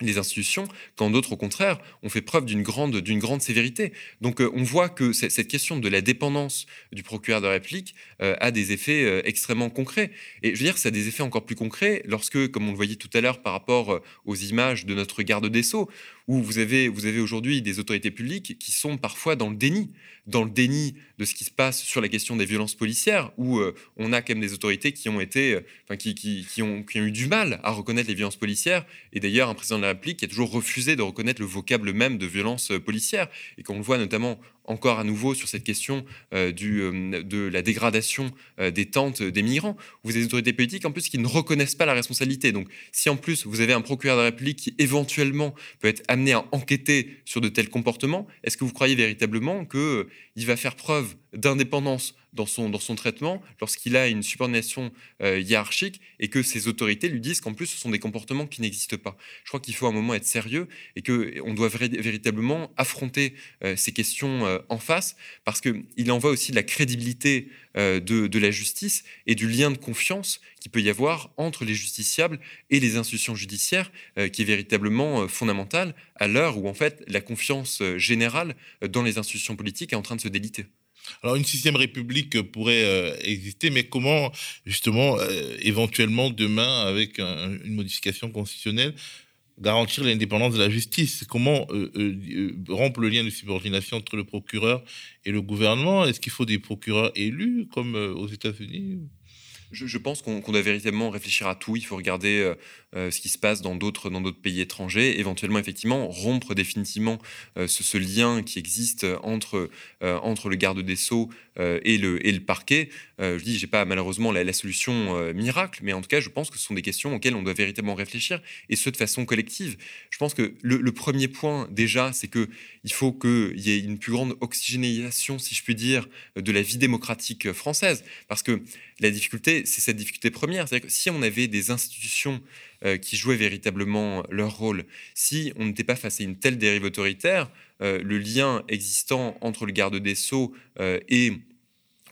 les institutions, quand d'autres, au contraire, ont fait preuve d'une grande, sévérité. Donc euh, on voit que cette question de la dépendance du procureur de la République euh, a des effets euh, extrêmement concrets. Et je veux dire, ça a des effets encore plus concrets lorsque, comme on le voyait tout à l'heure par rapport aux images de notre garde des Sceaux, où vous avez, vous avez aujourd'hui des autorités publiques qui sont parfois dans le déni, dans le déni de ce qui se passe sur la question des violences policières, où on a quand même des autorités qui ont été, enfin, qui, qui, ont, qui ont eu du mal à reconnaître les violences policières. Et d'ailleurs, un président de la République qui a toujours refusé de reconnaître le vocable même de violence policière. Et qu'on le voit notamment encore à nouveau sur cette question euh, euh, de la dégradation euh, des tentes des migrants. Vous avez des autorités politiques en plus qui ne reconnaissent pas la responsabilité. Donc si en plus vous avez un procureur de la République qui éventuellement peut être amené à enquêter sur de tels comportements, est-ce que vous croyez véritablement qu'il va faire preuve d'indépendance dans son, dans son traitement lorsqu'il a une subordination euh, hiérarchique et que ses autorités lui disent qu'en plus ce sont des comportements qui n'existent pas. Je crois qu'il faut un moment être sérieux et qu'on doit véritablement affronter euh, ces questions euh, en face parce qu'il en va aussi de la crédibilité de, de, la justice et du lien de confiance qu'il peut y avoir entre les justiciables et les institutions judiciaires qui est véritablement fondamental à l'heure où en fait la confiance générale dans les institutions politiques est en train de se déliter. Alors une sixième république pourrait euh, exister, mais comment justement, euh, éventuellement demain, avec une modification constitutionnelle, garantir l'indépendance de la justice? Comment euh, rompre le lien de subordination entre le procureur et le gouvernement? Est-ce qu'il faut des procureurs élus comme aux États-Unis? Je, pense qu'on doit véritablement réfléchir à tout. Il faut regarder euh, euh, ce qui se passe dans d'autres dans d'autres pays étrangers, éventuellement effectivement rompre définitivement euh, ce, lien qui existe entre entre le garde des sceaux et le et le parquet. je dis, j'ai pas malheureusement la, solution miracle, mais en tout cas, je pense que ce sont des questions auxquelles on doit véritablement réfléchir et ce de façon collective. Je pense que le, le premier point déjà, c'est que il faut qu'il y ait une plus grande oxygénisation, si je puis dire, de la vie démocratique française, parce que la difficulté, c'est cette difficulté première. C'est-à-dire que si on avait des institutions euh, qui jouaient véritablement leur rôle, si on n'était pas face à une telle dérive autoritaire, euh, le lien existant entre le garde des sceaux euh, et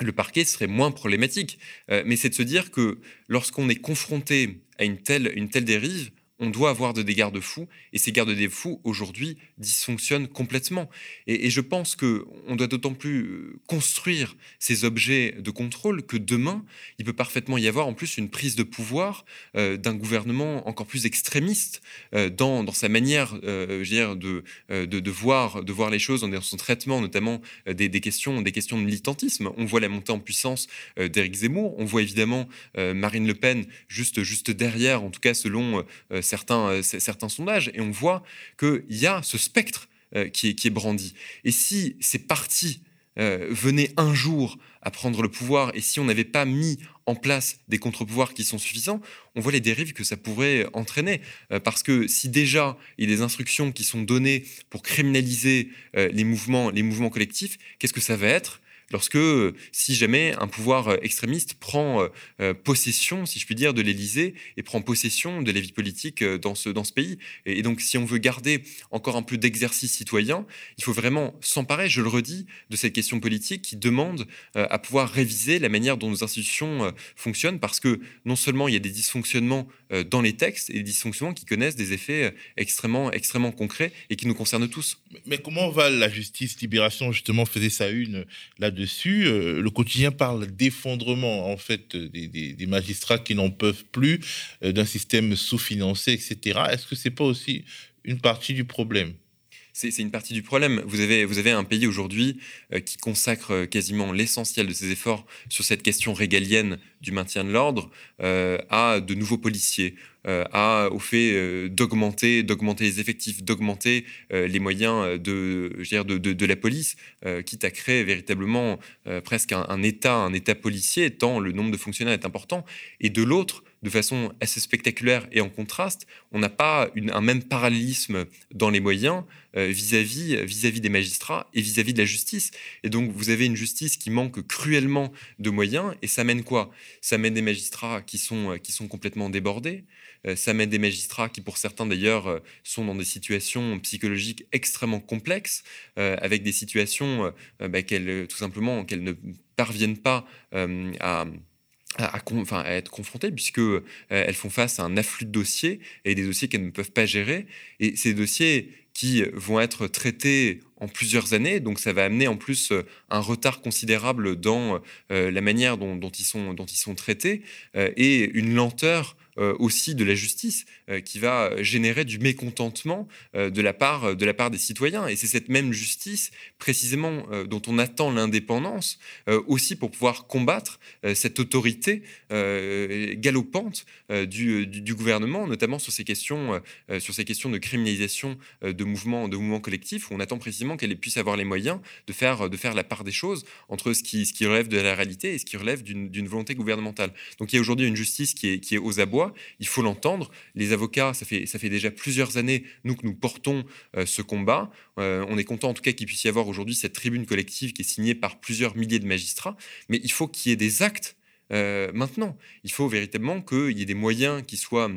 le parquet serait moins problématique. mais c'est de se dire que lorsqu'on est confronté à une telle, une telle dérive, on doit avoir de des garde-fous, et ces garde-fous, aujourd'hui, dysfonctionnent complètement. Et, je pense qu'on doit d'autant plus euh, construire ces objets de contrôle que demain, il peut parfaitement y avoir en plus une prise de pouvoir euh, d'un gouvernement encore plus extrémiste euh, dans, sa manière de, de, voir, de voir les choses, dans son traitement notamment des, questions, des questions de militantisme. On voit la montée en puissance d'Éric Zemmour, on voit évidemment Marine Le Pen juste, juste derrière, en tout cas selon certains, euh, certains sondages, et on voit qu'il y a ce spectre euh, qui, est, brandi. Et si ces partis euh, venaient un jour à prendre le pouvoir, et si on n'avait pas mis en place des contre-pouvoirs qui sont suffisants, on voit les dérives que ça pourrait entraîner. parce que si déjà il y a des instructions qui sont données pour criminaliser les, mouvements, les mouvements collectifs, qu'est-ce que ça va être? Lorsque, si jamais un pouvoir euh, extrémiste prend euh, euh, possession, si je puis dire, de l'Élysée et prend possession de la vie politique dans ce, dans ce pays. Et, donc, si on veut garder encore un peu d'exercice citoyen, il faut vraiment s'emparer, je le redis, de cette question politique qui demande à pouvoir réviser la manière dont nos institutions fonctionnent, parce que non seulement il y a des dysfonctionnements dans les textes, et des dysfonctionnements qui connaissent des effets extrêmement, extrêmement concrets et qui nous concernent tous. Mais comment va la justice Libération, justement, faisait ça une là Euh, le quotidien parle d'effondrement en fait des, magistrats qui n'en peuvent plus, euh, d'un système sous-financé, etc. Est-ce que c'est pas aussi une partie du problème? C'est une partie du problème. Vous avez, vous avez un pays aujourd'hui euh, qui consacre quasiment l'essentiel de ses efforts sur cette question régalienne du maintien de l'ordre à de nouveaux policiers, à, au fait euh, d'augmenter, d'augmenter les effectifs, d'augmenter euh, les moyens de, de, la police, quitte à créer véritablement presque un, État, un État policier, tant le nombre de fonctionnaires est important. Et de l'autre, de façon assez spectaculaire et en contraste, on n'a pas un même parallélisme dans les moyens vis-à-vis vis-à-vis des magistrats et vis-à-vis de la justice. Et donc vous avez une justice qui manque cruellement de moyens et ça mène quoi? Ça mène des magistrats qui sont, qui sont complètement débordés, euh, ça mène des magistrats qui, pour certains d'ailleurs, euh, sont dans des situations psychologiques extrêmement complexes, euh, avec des situations bah, qu'elles, tout simplement, qu'elles ne parviennent pas à être confrontées puisque elles font face à un afflux de dossiers et des dossiers qu'elles ne peuvent pas gérer. Et ces dossiers qui vont être traités en plusieurs années donc ça va amener en plus un retard considérable dans la manière dont, ils sont dont ils sont traités et une lenteur euh, aussi de la justice euh, qui va générer du mécontentement euh, de, la part, de la part des citoyens. Et c'est cette même justice, précisément, dont on attend l'indépendance, aussi pour pouvoir combattre cette autorité galopante du, du, gouvernement, notamment sur ces questions, sur ces questions de criminalisation de mouvements, de mouvements collectifs, où on attend précisément qu'elle puisse avoir les moyens de faire, de faire la part des choses entre ce qui, ce qui relève de la réalité et ce qui relève d'une volonté gouvernementale. Donc il y a aujourd'hui une justice qui est, qui est aux abois, il faut l'entendre. Les avocats, ça fait, déjà plusieurs années, nous, que nous portons ce combat. on est content en tout cas qu'il puisse y avoir aujourd'hui cette tribune collective qui est signée par plusieurs milliers de magistrats, mais il faut qu'il y ait des actes maintenant. Il faut véritablement qu'il y ait des moyens qui soient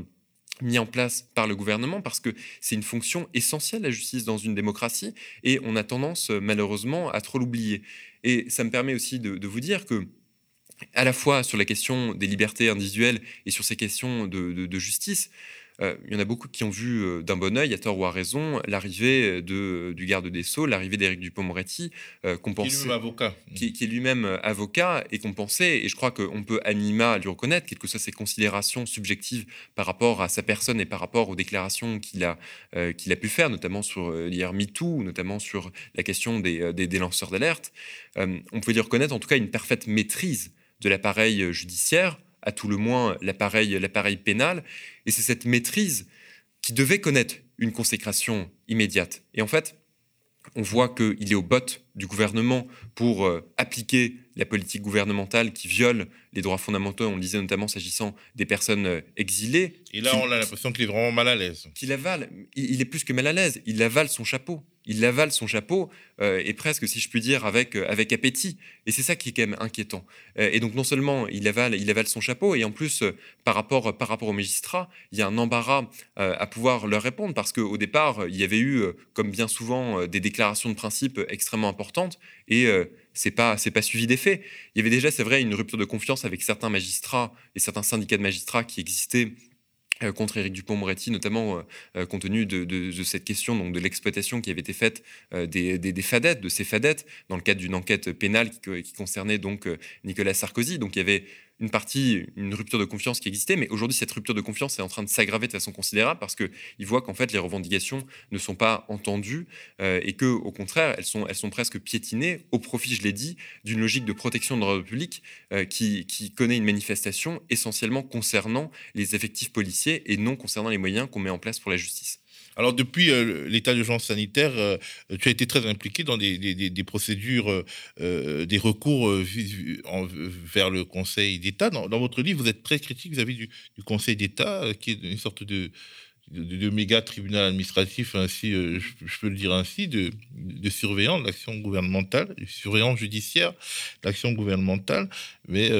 mis en place par le gouvernement parce que c'est une fonction essentielle, la justice, dans une démocratie, et on a tendance malheureusement à trop l'oublier. Et ça me permet aussi de, vous dire que à la fois sur la question des libertés individuelles et sur ces questions de justice, euh, il y en a beaucoup qui ont vu euh, d'un bon oeil, à tort ou à raison, l'arrivée de, du garde des Sceaux, l'arrivée d'Éric Dupond-Moretti, euh, qu'on Qui est lui-même avocat. Qui, est lui-même avocat et qu'on pensait, et je crois qu'on peut à minima lui reconnaître, quelles que soient ses considérations subjectives par rapport à sa personne et par rapport aux déclarations qu'il a, qu'il a pu faire, notamment sur l'IR MeToo, notamment sur la question des, des, des lanceurs d'alerte. on peut lui reconnaître en tout cas une parfaite maîtrise de l'appareil judiciaire, à tout le moins l'appareil, l'appareil pénal. Et c'est cette maîtrise qui devait connaître une consécration immédiate. Et en fait, on voit qu'il est au bottes du gouvernement pour euh, appliquer la politique gouvernementale qui viole les droits fondamentaux, on le disait notamment s'agissant des personnes euh, exilées. Et là, on a l'impression qu'il est vraiment mal à l'aise. Qu'il avale, il est plus que mal à l'aise, il avale son chapeau il avale son chapeau euh, et presque, si je puis dire, avec, euh, avec appétit. Et c'est ça qui est quand même inquiétant. Euh, et donc non seulement il avale, il son chapeau, et en plus, par, rapport, par rapport aux magistrats, il y a un embarras à pouvoir leur répondre, parce qu'au départ, il y avait eu, comme bien souvent, des déclarations de principe extrêmement importantes, et c'est pas pas suivi des faits. Il y avait déjà, c'est vrai, une rupture de confiance avec certains magistrats et certains syndicats de magistrats qui existaient contre Éric Dupont-Moretti, notamment euh, euh, compte tenu de, cette question donc de l'exploitation qui avait été faite des, des, fadettes, de ces fadettes, dans le cadre d'une enquête pénale qui, qui, concernait donc Nicolas Sarkozy. Donc il y avait une partie, une rupture de confiance qui existait, mais aujourd'hui, cette rupture de confiance est en train de s'aggraver de façon considérable parce qu'ils voient qu'en fait, les revendications ne sont pas entendues euh, et que, au contraire, elles sont, elles sont presque piétinées au profit, je l'ai dit, d'une logique de protection de l'ordre public euh, qui, qui connaît une manifestation essentiellement concernant les effectifs policiers et non concernant les moyens qu'on met en place pour la justice. Alors, depuis euh, l'état d'urgence sanitaire, euh, tu as été très impliqué dans des, procédures, euh, des recours vers le Conseil d'État. Dans, votre livre, vous êtes très critique vis-à-vis du, Conseil d'État, qui est une sorte de, de, méga tribunal administratif, ainsi, je, peux le dire ainsi, de, de surveillant de l'action gouvernementale, de surveillant judiciaire de l'action gouvernementale. Mais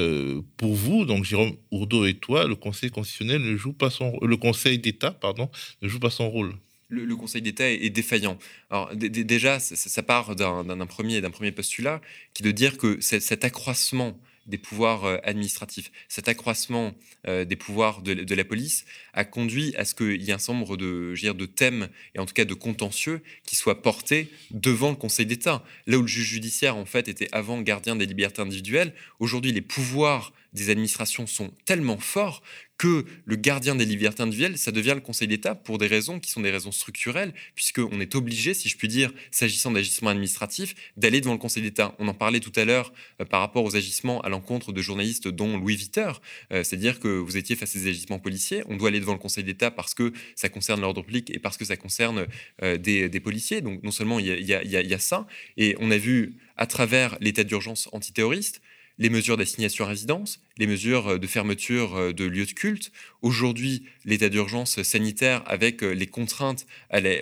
pour vous, donc Jérôme Ourdeau et toi, le Conseil constitutionnel ne joue pas son, le Conseil d'État, pardon, ne joue pas son rôle le, Conseil d'État est, défaillant. Alors déjà, ça, part d'un premier, premier postulat qui est de dire que cet accroissement des pouvoirs euh, administratifs, cet accroissement euh, des pouvoirs de, la police a conduit à ce qu'il y ait un certain nombre de, de thèmes, et en tout cas de contentieux, qui soient portés devant le Conseil d'État. Là où le juge judiciaire, en fait, était avant gardien des libertés individuelles, aujourd'hui, les pouvoirs des administrations sont tellement forts que le gardien des libertés individuelles, ça devient le Conseil d'État pour des raisons qui sont des raisons structurelles, puisqu'on est obligé, si je puis dire, s'agissant d'agissements administratifs, d'aller devant le Conseil d'État. On en parlait tout à l'heure euh, par rapport aux agissements à l'encontre de journalistes dont Louis Viter, euh, c'est-à-dire que vous étiez face à des agissements policiers, on doit aller devant le Conseil d'État parce que ça concerne l'ordre public et parce que ça concerne euh, des, policiers. Donc non seulement il y, y a ça, et on a vu à travers l'état d'urgence antiterroriste, les mesures d'assignation à résidence, les mesures euh, de fermeture euh, de lieux de culte. Aujourd'hui, l'état d'urgence sanitaire avec euh, les contraintes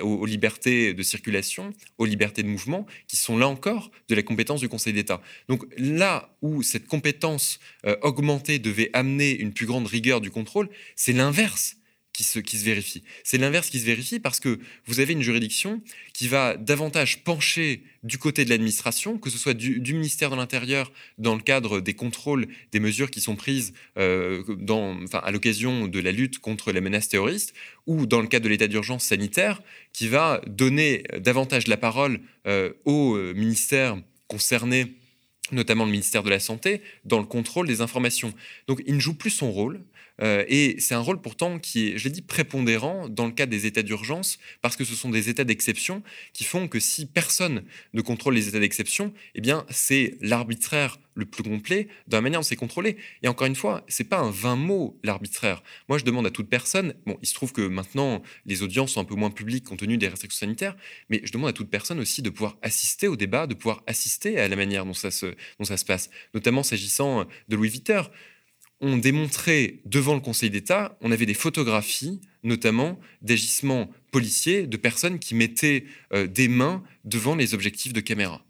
aux, libertés de circulation, aux libertés de mouvement, qui sont là encore de la compétence du Conseil d'État. Donc là où cette compétence augmentée devait amener une plus grande rigueur du contrôle, c'est l'inverse qui se, qui se vérifie. C'est l'inverse qui se vérifie parce que vous avez une juridiction qui va davantage pencher du côté de l'administration, que ce soit du, ministère de l'Intérieur dans le cadre des contrôles des mesures qui sont prises euh, à l'occasion de la lutte contre les menaces terroristes, ou dans le cadre de l'état d'urgence sanitaire, qui va donner davantage la parole euh, au euh, ministère concerné notamment le ministère de la Santé, dans le contrôle des informations. Donc il ne joue plus son rôle, euh, et c'est un rôle pourtant qui est, je l'ai dit, prépondérant dans le cadre des états d'urgence, parce que ce sont des états d'exception qui font que si personne ne contrôle les états d'exception, eh bien c'est l'arbitraire le plus complet dans la manière dont c'est contrôlé. Et encore une fois, c'est pas un vain mot l'arbitraire. Moi, je demande à toute personne. Bon, il se trouve que maintenant les audiences sont un peu moins publiques compte tenu des restrictions sanitaires, mais je demande à toute personne aussi de pouvoir assister au débat, de pouvoir assister à la manière dont ça se, dont ça se passe, notamment s'agissant de Louis Vuitton on démontrait devant le Conseil d'État, on avait des photographies, notamment d'agissements policiers, de personnes qui mettaient euh, des mains devant les objectifs de caméra.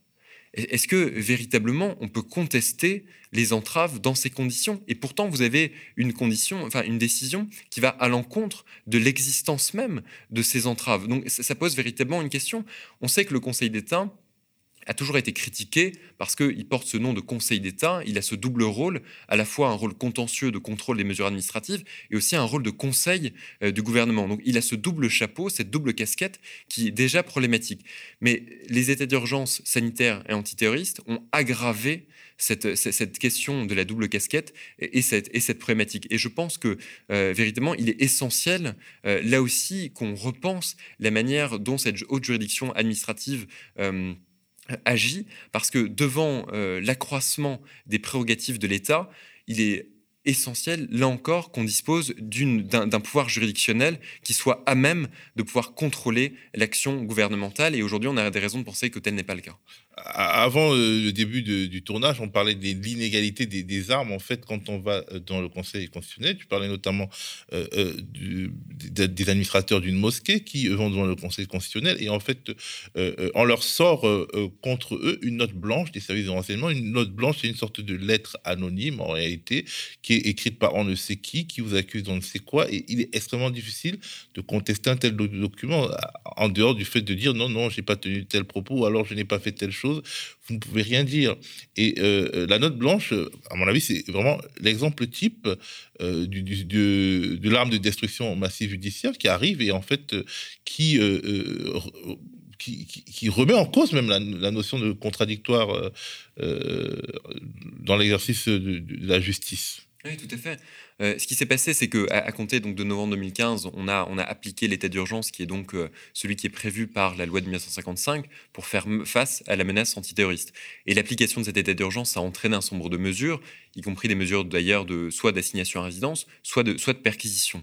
Est-ce que véritablement on peut contester les entraves dans ces conditions? Et pourtant, vous avez une condition, enfin une décision qui va à l'encontre de l'existence même de ces entraves. Donc ça pose véritablement une question. On sait que le Conseil d'État a toujours été critiqué parce qu'il porte ce nom de Conseil d'État. Il a ce double rôle, à la fois un rôle contentieux de contrôle des mesures administratives et aussi un rôle de conseil euh, du gouvernement. Donc il a ce double chapeau, cette double casquette qui est déjà problématique. Mais les états d'urgence sanitaire et antiterroristes ont aggravé cette, question de la double casquette et, cette, et cette problématique. Et je pense que euh, véritablement, il est essentiel, euh, là aussi, qu'on repense la manière dont cette haute juridiction administrative agit parce que devant euh, l'accroissement des prérogatives de l'État, il est essentiel, là encore, qu'on dispose d'un pouvoir juridictionnel qui soit à même de pouvoir contrôler l'action gouvernementale. Et aujourd'hui, on a des raisons de penser que tel n'est pas le cas avant euh, le début du tournage, on parlait de l'inégalité des, armes. En fait, quand on va euh, dans le Conseil constitutionnel, tu parlais notamment euh, des administrateurs d'une mosquée qui vont devant le Conseil constitutionnel et en fait, on leur sort contre eux une note blanche des services de renseignement. Une note blanche, c'est une sorte de lettre anonyme en réalité qui est écrite par on ne sait qui, qui vous accuse d'on ne sait quoi. Et il est extrêmement difficile de contester un tel document en dehors du fait de dire non, non, j'ai pas tenu tel propos ou alors je n'ai pas fait telle chose vous ne pouvez rien dire. Et euh, la note blanche, à mon avis, c'est vraiment l'exemple type euh, du, de l'arme de destruction massive judiciaire qui arrive et en fait euh, qui, qui, remet en cause même la, notion de contradictoire dans l'exercice de, la justice. Oui, tout à fait. Euh, ce qui s'est passé, c'est que à, compter donc de novembre 2015, on a, on a appliqué l'état d'urgence qui est donc euh, celui qui est prévu par la loi de 1955 pour faire face à la menace antiterroriste. Et l'application de cet état d'urgence a entraîné un nombre de mesures, y compris des mesures d'ailleurs de soit d'assignation à résidence, soit de, soit de perquisition.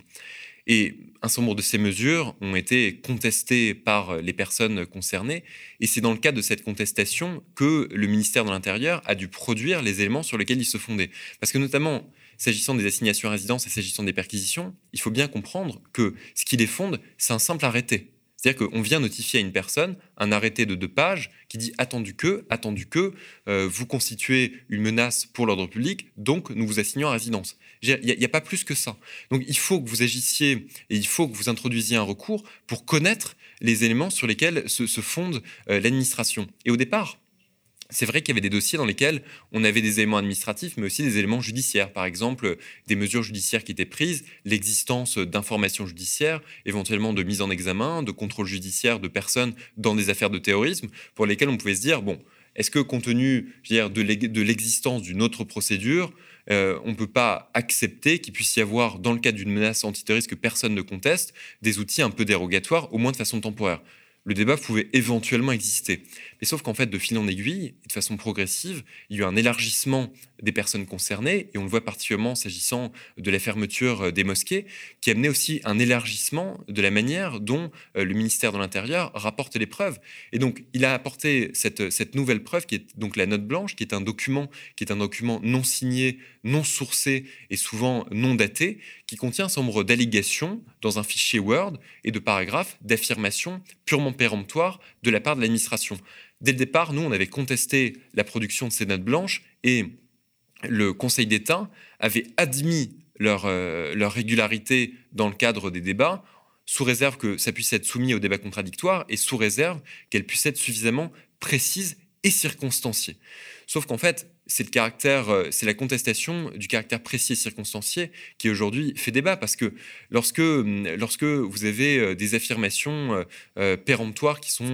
Et un certain nombre de ces mesures ont été contestées par les personnes concernées. Et c'est dans le cadre de cette contestation que le ministère de l'Intérieur a dû produire les éléments sur lesquels il se fondait. Parce que notamment, s'agissant des assignations à résidence et s'agissant des perquisitions, il faut bien comprendre que ce qui les fonde, c'est un simple arrêté. C'est-à-dire qu'on vient notifier à une personne un arrêté de deux pages qui dit attendu que, attendu que, euh, vous constituez une menace pour l'ordre public, donc nous vous assignons à résidence. Il n'y a, pas plus que ça. Donc il faut que vous agissiez et il faut que vous introduisiez un recours pour connaître les éléments sur lesquels se, fonde euh, l'administration. Et au départ, c'est vrai qu'il y avait des dossiers dans lesquels on avait des éléments administratifs, mais aussi des éléments judiciaires. Par exemple, des mesures judiciaires qui étaient prises, l'existence d'informations judiciaires, éventuellement de mise en examen, de contrôle judiciaire de personnes dans des affaires de terrorisme, pour lesquelles on pouvait se dire, bon, est-ce que compte tenu de l'existence d'une autre procédure, euh, on ne peut pas accepter qu'il puisse y avoir, dans le cadre d'une menace antiterroriste que personne ne conteste, des outils un peu dérogatoires, au moins de façon temporaire? Le débat pouvait éventuellement exister. Mais sauf qu'en fait, de fil en aiguille, de façon progressive, il y a eu un élargissement des personnes concernées, et on le voit particulièrement s'agissant de la fermeture euh, des mosquées, qui amenait aussi un élargissement de la manière dont euh, le ministère de l'Intérieur rapporte les preuves. Et donc, il a apporté cette, cette nouvelle preuve, qui est donc la note blanche, qui est un document, qui est un document non signé, non sourcé et souvent non daté, qui contient un nombre d'allégations dans un fichier Word et de paragraphes d'affirmations purement péremptoires de la part de l'administration. Dès le départ, nous, on avait contesté la production de ces notes blanches et le Conseil d'État avait admis leur, euh, leur régularité dans le cadre des débats, sous réserve que ça puisse être soumis au débat contradictoire et sous réserve qu'elle puisse être suffisamment précise et circonstanciée. Sauf qu'en fait, c'est le caractère, euh, c'est la contestation du caractère précis et circonstancié qui aujourd'hui fait débat. Parce que lorsque, hum, lorsque vous avez euh, des affirmations euh, péremptoires qui sont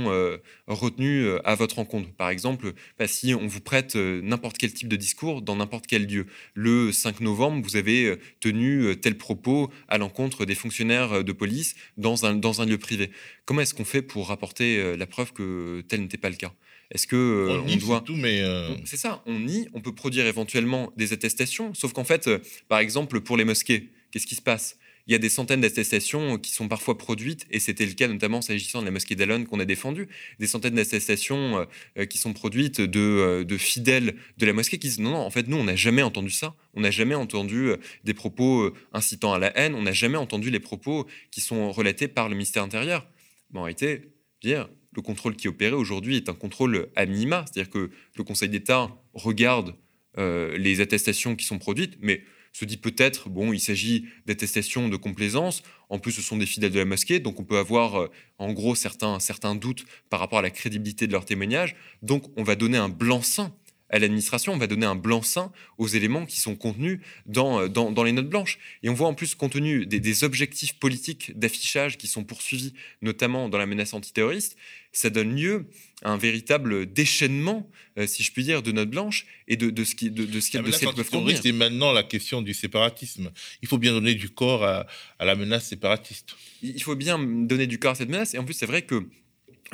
retenues à votre encontre, par exemple, bah, si on vous prête n'importe quel type de discours dans n'importe quel lieu, le 5 novembre, vous avez tenu tel propos à l'encontre des fonctionnaires de police dans un, dans un lieu privé. Comment est-ce qu'on fait pour rapporter la preuve que tel n'était pas le cas? Est-ce que on, euh, doit tout, mais euh, c'est ça, on nie, on peut produire éventuellement des attestations, sauf qu'en fait, euh, par exemple, pour les mosquées, qu'est-ce qui se passe? Il y a des centaines d'attestations qui sont parfois produites, et c'était le cas notamment s'agissant de la mosquée d'Alon qu'on a défendue, des centaines d'attestations qui sont produites de, de, fidèles de la mosquée qui disent non, non, en fait, nous, on n'a jamais entendu ça, on n'a jamais entendu des propos incitant à la haine, on n'a jamais entendu les propos qui sont relatés par le ministère intérieur. Bon, en réalité, dire, le contrôle qui est opéré aujourd'hui est un contrôle à minima, c'est-à-dire que le Conseil d'État regarde les attestations qui sont produites, mais se dit peut-être, bon, il s'agit d'attestations de complaisance. En plus, ce sont des fidèles de la mosquée, donc on peut avoir euh, en gros certains, certains doutes par rapport à la crédibilité de leur témoignage. Donc on va donner un blanc-seing à l'administration, on va donner un blanc-seing aux éléments qui sont contenus dans, euh, dans, les notes blanches. Et on voit en plus, compte tenu des, des objectifs politiques d'affichage qui sont poursuivis, notamment dans la menace antiterroriste, ça donne lieu à un véritable déchaînement, euh, si je puis dire, de notes blanches et de, de ce qui de, de ce qu'elles peuvent contenir. C'est maintenant la question du séparatisme. Il faut bien donner du corps à, à la menace séparatiste. Il faut bien donner du corps à cette menace. Et en plus, c'est vrai que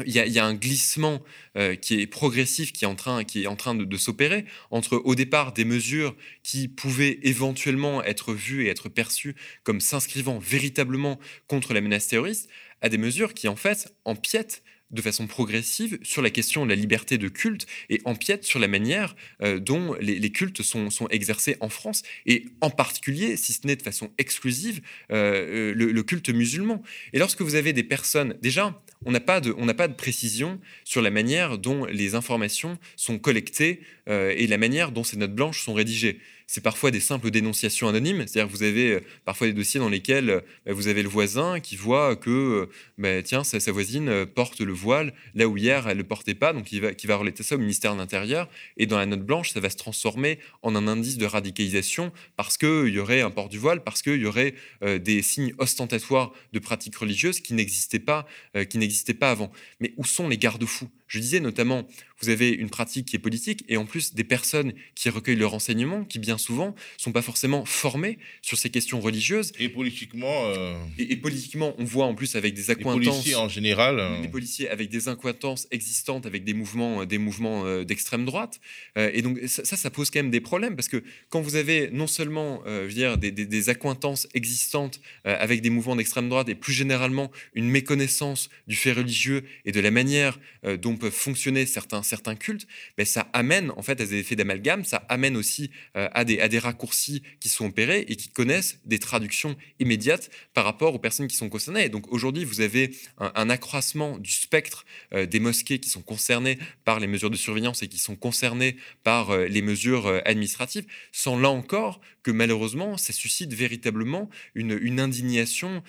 il y, a, un glissement euh, qui est progressif, qui est en train, qui est en train de, s'opérer entre au départ des mesures qui pouvaient éventuellement être vues et être perçues comme s'inscrivant véritablement contre la menace terroriste, à des mesures qui en fait empiètent de façon progressive sur la question de la liberté de culte et empiète sur la manière euh, dont les, cultes sont, exercés en France et en particulier, si ce n'est de façon exclusive, euh, le, culte musulman. Et lorsque vous avez des personnes, déjà, on n'a pas, de, pas de précision sur la manière dont les informations sont collectées euh, et la manière dont ces notes blanches sont rédigées c'est parfois des simples dénonciations anonymes. C'est-à-dire que vous avez euh, parfois des dossiers dans lesquels euh, bah, vous avez le voisin qui voit que euh, bah, tiens, sa, voisine porte le voile là où hier elle le portait pas, donc il va, qui va relater ça au ministère de l'Intérieur. Et dans la note blanche, ça va se transformer en un indice de radicalisation parce qu'il y aurait un port du voile, parce qu'il y aurait des signes ostentatoires de pratiques religieuses qui n'existaient pas, qui n'existaient pas avant. Mais où sont les garde-fous? Je disais notamment, vous avez une pratique qui est politique et en plus des personnes qui recueillent le renseignement, qui bien souvent sont pas forcément formées sur ces questions religieuses. Et politiquement. Euh, et, politiquement, on voit en plus avec des accointances. Les policiers en général. Euh, des policiers avec des accointances existantes avec des mouvements, euh, des mouvements d'extrême droite. et donc ça, ça, pose quand même des problèmes parce que quand vous avez non seulement dire, des, des, des, accointances existantes avec des mouvements d'extrême droite et plus généralement une méconnaissance du fait religieux et de la manière dont peuvent fonctionner certains certains cultes, mais ça amène en fait à des effets d'amalgame, ça amène aussi euh, à, des, à des raccourcis qui sont opérés et qui connaissent des traductions immédiates par rapport aux personnes qui sont concernées. donc aujourd'hui, vous avez un, accroissement du spectre euh, des mosquées qui sont concernées par les mesures de surveillance et qui sont concernées par euh, les mesures administratives, sans là encore que malheureusement, ça suscite véritablement une, une indignation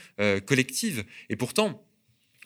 collective. Et pourtant,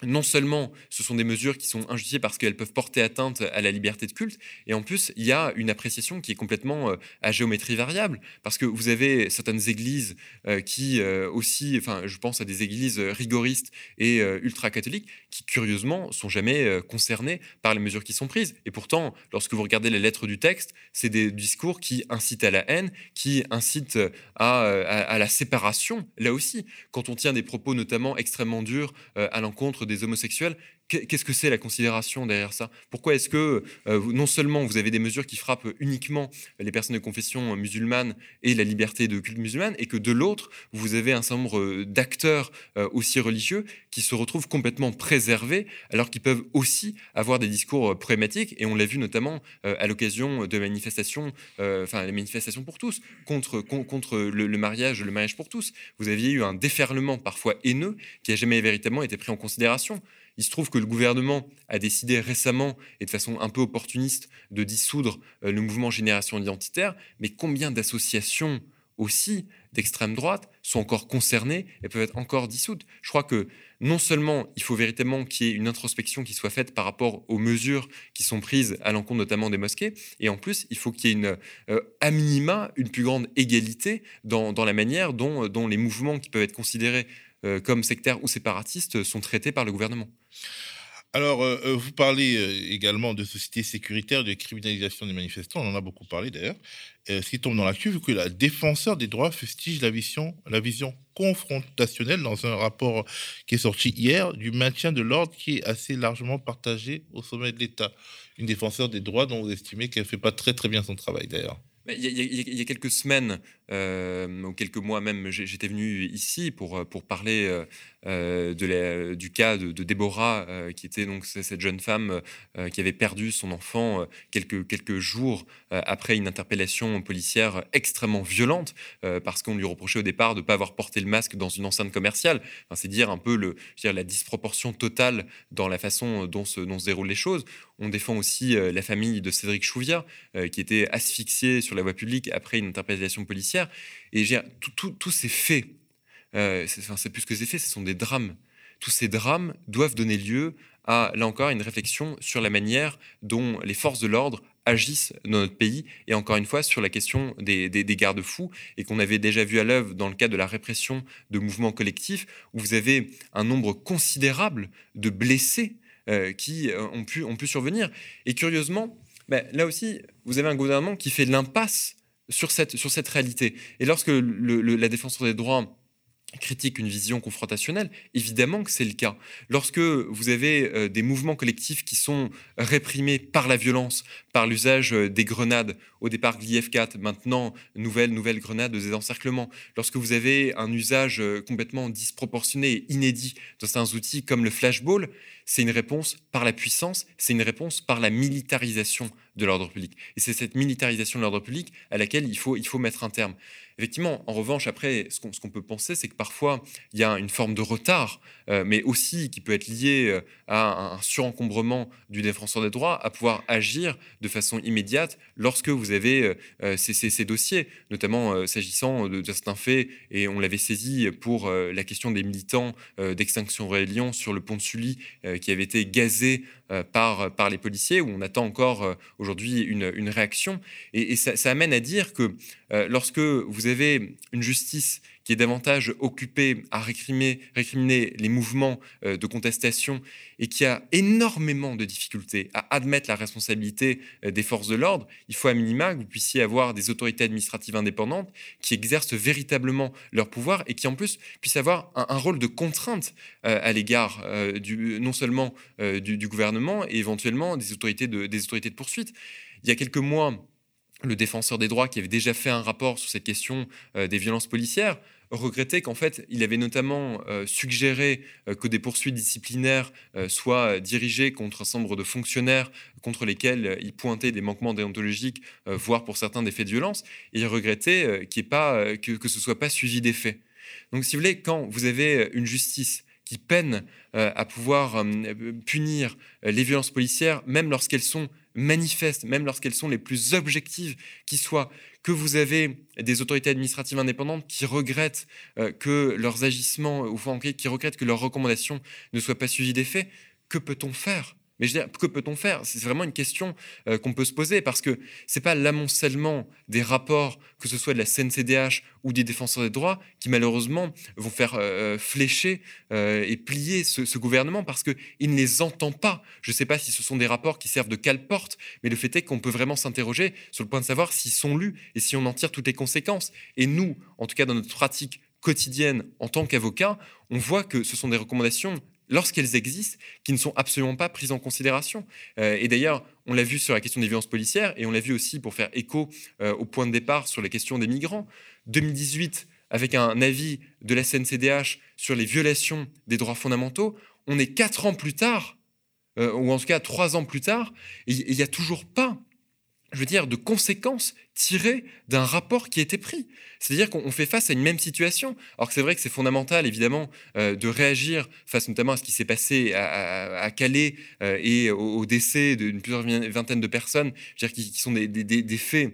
non seulement ce sont des mesures qui sont injustifiées parce qu'elles peuvent porter atteinte à la liberté de culte, et en plus il y a une appréciation qui est complètement euh, à géométrie variable, parce que vous avez certaines églises euh, qui euh, aussi, enfin je pense à des églises rigoristes et ultra-catholiques, qui curieusement sont jamais concernées par les mesures qui sont prises. Et pourtant, lorsque vous regardez les lettres du texte, c'est des discours qui incitent à la haine, qui incitent à, à la séparation, là aussi. Quand on tient des propos notamment extrêmement durs à l'encontre des homosexuels Qu'est-ce que c'est la considération derrière ça? Pourquoi est-ce que euh, non seulement vous avez des mesures qui frappent uniquement les personnes de confession musulmane et la liberté de culte musulmane, et que de l'autre, vous avez un certain nombre euh, d'acteurs euh, aussi religieux qui se retrouvent complètement préservés, alors qu'ils peuvent aussi avoir des discours problématiques, et on l'a vu notamment à l'occasion de manifestations, enfin les manifestations pour tous, contre, contre le, le, mariage, le mariage pour tous. Vous aviez eu un déferlement parfois haineux qui n'a jamais véritablement été pris en considération. Il se trouve que le gouvernement a décidé récemment et de façon un peu opportuniste de dissoudre euh, le mouvement Génération Identitaire, mais combien d'associations aussi d'extrême droite sont encore concernées et peuvent être encore dissoutes? Je crois que non seulement il faut véritablement qu'il y ait une introspection qui soit faite par rapport aux mesures qui sont prises à l'encontre notamment des mosquées, et en plus il faut qu'il y ait une, euh, à minima une plus grande égalité dans, la manière dont, les mouvements qui peuvent être considérés comme sectaires ou séparatistes sont traités par le gouvernement. Alors, euh, euh, vous parlez également de société sécuritaire, de criminalisation des manifestants, on en a beaucoup parlé d'ailleurs. ce qui tombe dans la queue, vu que la défenseur des droits fustige la vision, la vision confrontationnelle dans un rapport qui est sorti hier du maintien de l'ordre qui est assez largement partagé au sommet de l'État. Une défenseur des droits dont vous estimez qu'elle ne fait pas très très bien son travail d'ailleurs. Il y, a, quelques semaines, euh, ou quelques mois même, j'étais venu ici pour, pour parler euh, euh, de du cas de, Déborah, qui était donc cette jeune femme qui avait perdu son enfant quelques, quelques jours après une interpellation policière extrêmement violente, parce qu'on lui reprochait au départ de ne pas avoir porté le masque dans une enceinte commerciale. C'est dire un peu le, la disproportion totale dans la façon dont se déroulent les choses. On défend aussi la famille de Cédric Chouviat, qui était asphyxié sur la voie publique après une interpellation policière. Et tous ces faits, euh, c'est plus que ces faits, ce sont des drames. Tous ces drames doivent donner lieu à, là encore, une réflexion sur la manière dont les forces de l'ordre agissent dans notre pays, et encore une fois sur la question des, garde-fous, et qu'on avait déjà vu à l'œuvre dans le cadre de la répression de mouvements collectifs, où vous avez un nombre considérable de blessés euh, qui euh, ont, pu, survenir. Et curieusement, ben, là aussi, vous avez un gouvernement qui fait l'impasse sur cette, sur cette réalité. Et lorsque la défenseur des droits critique une vision confrontationnelle, évidemment que c'est le cas. Lorsque vous avez euh, des mouvements collectifs qui sont réprimés par la violence, par l'usage euh, des grenades, au départ l'IF4, maintenant nouvelle nouvelle grenade de désencerclement, lorsque vous avez un usage euh, complètement disproportionné et inédit dans certains outils comme le flashball, c'est une réponse par la puissance, c'est une réponse par la militarisation de l'ordre public. Et c'est cette militarisation de l'ordre public à laquelle il faut, il faut mettre un terme. Effectivement, en revanche, après, ce qu'on peut penser, c'est que parfois, il y a une forme de retard, euh, mais aussi qui peut être lié euh, à un surencombrement du défenseur des droits, à pouvoir agir de façon immédiate lorsque vous avez euh, ces, dossiers, notamment s'agissant de, certains faits, et on l'avait saisi pour la question des militants d'Extinction Rebellion sur le pont de Sully, qui avait été gazé par, par les policiers, où on attend encore aujourd'hui une, réaction. Et, ça, ça, amène à dire que lorsque vous avez une justice qui est davantage occupée à récriminer les mouvements euh, de contestation et qui a énormément de difficultés à admettre la responsabilité euh, des forces de l'ordre, il faut à minima que vous puissiez avoir des autorités administratives indépendantes qui exercent véritablement leur pouvoir et qui en plus puissent avoir un, rôle de contrainte euh, à l'égard non seulement du, gouvernement et éventuellement des autorités de poursuite. Il y a quelques mois, le défenseur des droits qui avait déjà fait un rapport sur cette question euh, des violences policières regrettait qu'en fait, il avait notamment euh, suggéré euh, que des poursuites disciplinaires soient dirigées contre un certain nombre de fonctionnaires contre lesquels il pointait des manquements déontologiques, voire pour certains des faits de violence, et il regrettait que, que ce ne soit pas suivi des faits. Donc, si vous voulez, quand vous avez une justice qui peine à pouvoir punir les violences policières, même lorsqu'elles sont manifestes, même lorsqu'elles sont les plus objectives qui soient, que vous avez des autorités administratives indépendantes qui regrettent euh, que leurs agissements, ou qui regrettent que leurs recommandations ne soient pas suivies des faits, que peut-on faire? Mais je veux dire, que peut-on faire? C'est vraiment une question euh, qu'on peut se poser parce que c'est pas l'amoncellement des rapports, que ce soit de la CNCDH ou des défenseurs des droits, qui malheureusement vont faire euh, flécher euh, et plier ce, gouvernement parce qu'il ne les entend pas. Je ne sais pas si ce sont des rapports qui servent de cale-porte, mais le fait est qu'on peut vraiment s'interroger sur le point de savoir s'ils sont lus et si on en tire toutes les conséquences. Et nous, en tout cas dans notre pratique quotidienne en tant qu'avocat, on voit que ce sont des recommandations lorsqu'elles existent, qui ne sont absolument pas prises en considération. Euh, et d'ailleurs, on l'a vu sur la question des violences policières, et on l'a vu aussi pour faire écho euh, au point de départ sur la question des migrants. 2018, avec un avis de la CNCDH sur les violations des droits fondamentaux, on est quatre ans plus tard, euh, ou en tout cas trois ans plus tard, et il n'y a toujours pas je veux dire, de conséquences tirées d'un rapport qui a été pris. C'est-à-dire qu'on fait face à une même situation. Alors que c'est vrai que c'est fondamental, évidemment, euh, de réagir face notamment à ce qui s'est passé à, Calais euh, et au, décès d'une plusieurs vingtaine de personnes, dire, qui, sont des faits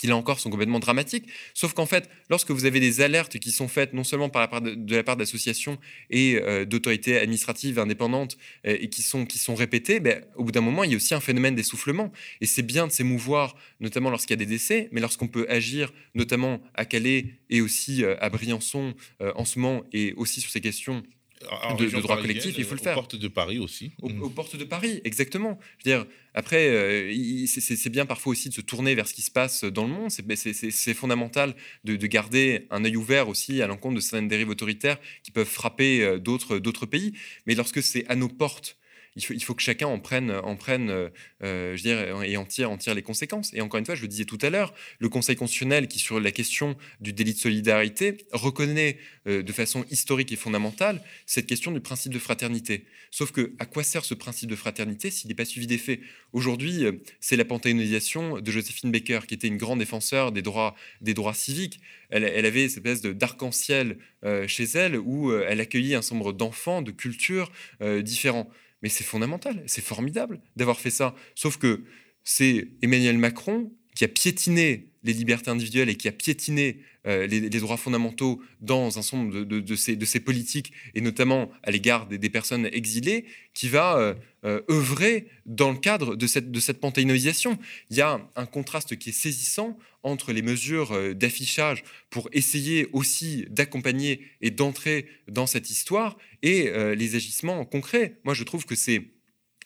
qui là encore sont complètement dramatiques. Sauf qu'en fait, lorsque vous avez des alertes qui sont faites non seulement par la part de, la part d'associations et euh, d'autorités administratives indépendantes euh, et qui sont, qui sont répétées, ben, au bout d'un moment, il y a aussi un phénomène d'essoufflement. Et c'est bien de s'émouvoir, notamment lorsqu'il y a des décès, mais lorsqu'on peut agir, notamment à Calais et aussi euh, à Briançon en ce moment, et aussi sur ces questions de, droit collectif, il faut le faire. Aux portes de Paris aussi. Aux, portes de Paris, exactement. Je veux dire, après, euh, c'est bien parfois aussi de se tourner vers ce qui se passe dans le monde. C'est fondamental de, garder un œil ouvert aussi à l'encontre de certaines dérives autoritaires qui peuvent frapper euh, d'autres pays. Mais lorsque c'est à nos portes il faut, que chacun en prenne, en prenne euh, euh, je dirais, et en tire, les conséquences. Et encore une fois, je le disais tout à l'heure, le Conseil constitutionnel, qui sur la question du délit de solidarité, reconnaît euh, de façon historique et fondamentale cette question du principe de fraternité. Sauf que, à quoi sert ce principe de fraternité s'il n'est pas suivi d'effet Aujourd'hui, c'est la panthéonisation de Joséphine Baker, qui était une grande défenseur des droits, des droits civiques. Elle, elle avait cette espèce d'arc-en-ciel chez elle, où elle accueillait un certain nombre d'enfants de cultures différents. Mais c'est fondamental, c'est formidable d'avoir fait ça. Sauf que c'est Emmanuel Macron qui a piétiné les libertés individuelles et qui a piétiné euh, les, droits fondamentaux dans un certain de, ces, politiques, et notamment à l'égard des, personnes exilées, qui va euh, euh, œuvrer dans le cadre de cette, de. Il y a un contraste qui est saisissant entre les mesures d'affichage pour essayer aussi d'accompagner et d'entrer dans cette histoire et les agissements concrets. Moi, je trouve que c'est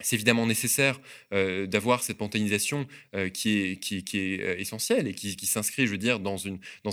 c'est évidemment nécessaire euh, d'avoir cette panthéonisation euh, qui est, euh, essentielle et qui, s'inscrit, je veux dire, dans,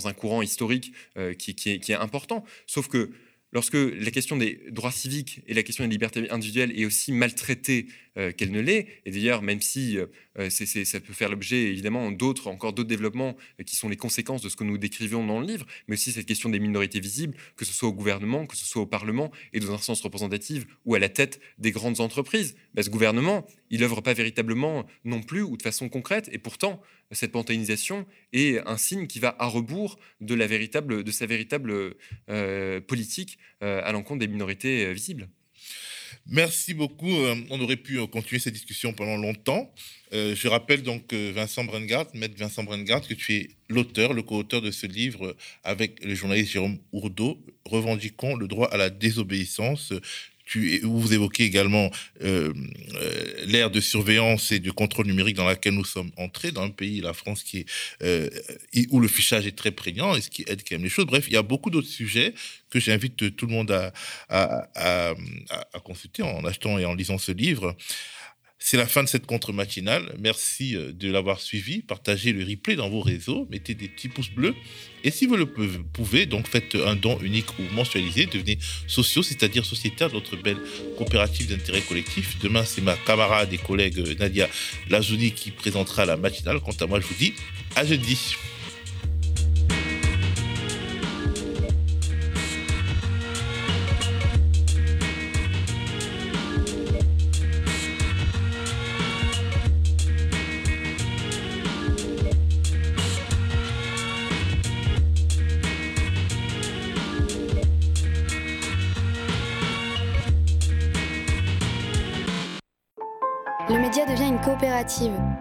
un courant historique qui, est, qui est important. Sauf que lorsque la question des droits civiques et la question des libertés individuelles est aussi maltraitée euh, qu'elle ne l'est, et d'ailleurs, même si euh, euh, ça peut faire l'objet évidemment d'autres, encore d'autres développements qui sont les conséquences de ce que nous décrivions dans le livre, mais aussi cette question des minorités visibles, que ce soit au gouvernement, que ce soit au Parlement et dans un sens représentatif ou à la tête des grandes entreprises. ce gouvernement, il n'œuvre pas véritablement non plus ou de façon concrète, et pourtant, cette panthéonisation est un signe qui va à rebours de, la véritable, de sa véritable euh, politique euh, à l'encontre des minorités euh, visibles. Merci beaucoup. On aurait pu continuer cette discussion pendant longtemps. Je rappelle donc Vincent Brengard, maître Vincent Brengard, que tu es l'auteur, le co-auteur de ce livre avec le journaliste Jérôme Ourdeau, Revendiquons le droit à la désobéissance vous évoquez également euh, euh, l'ère de surveillance et de contrôle numérique dans laquelle nous sommes entrés, dans un pays, la France, euh, où le fichage est très prégnant et ce qui aide quand même les choses. Bref, il y a beaucoup d'autres sujets que j'invite tout le monde à, consulter en achetant et en lisant ce livre. C'est la fin de cette contre-matinale. Merci euh, de l'avoir suivi. Partagez le replay dans vos réseaux. Mettez des petits pouces bleus. Et si vous le pouvez, donc faites un don unique ou mensualisé. Devenez sociaux, c'est-à-dire sociétaires de notre belle coopérative d'intérêt collectif. Demain, c'est ma camarade et collègue euh, Nadia Lazouni qui présentera la matinale. Quant à moi, je vous dis à jeudi.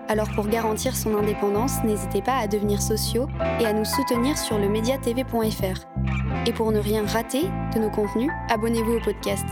Alors pour garantir son indépendance, n'hésitez pas à devenir sociaux et à nous soutenir sur le mediatv.fr. Et pour ne rien rater de nos contenus, abonnez-vous au podcast.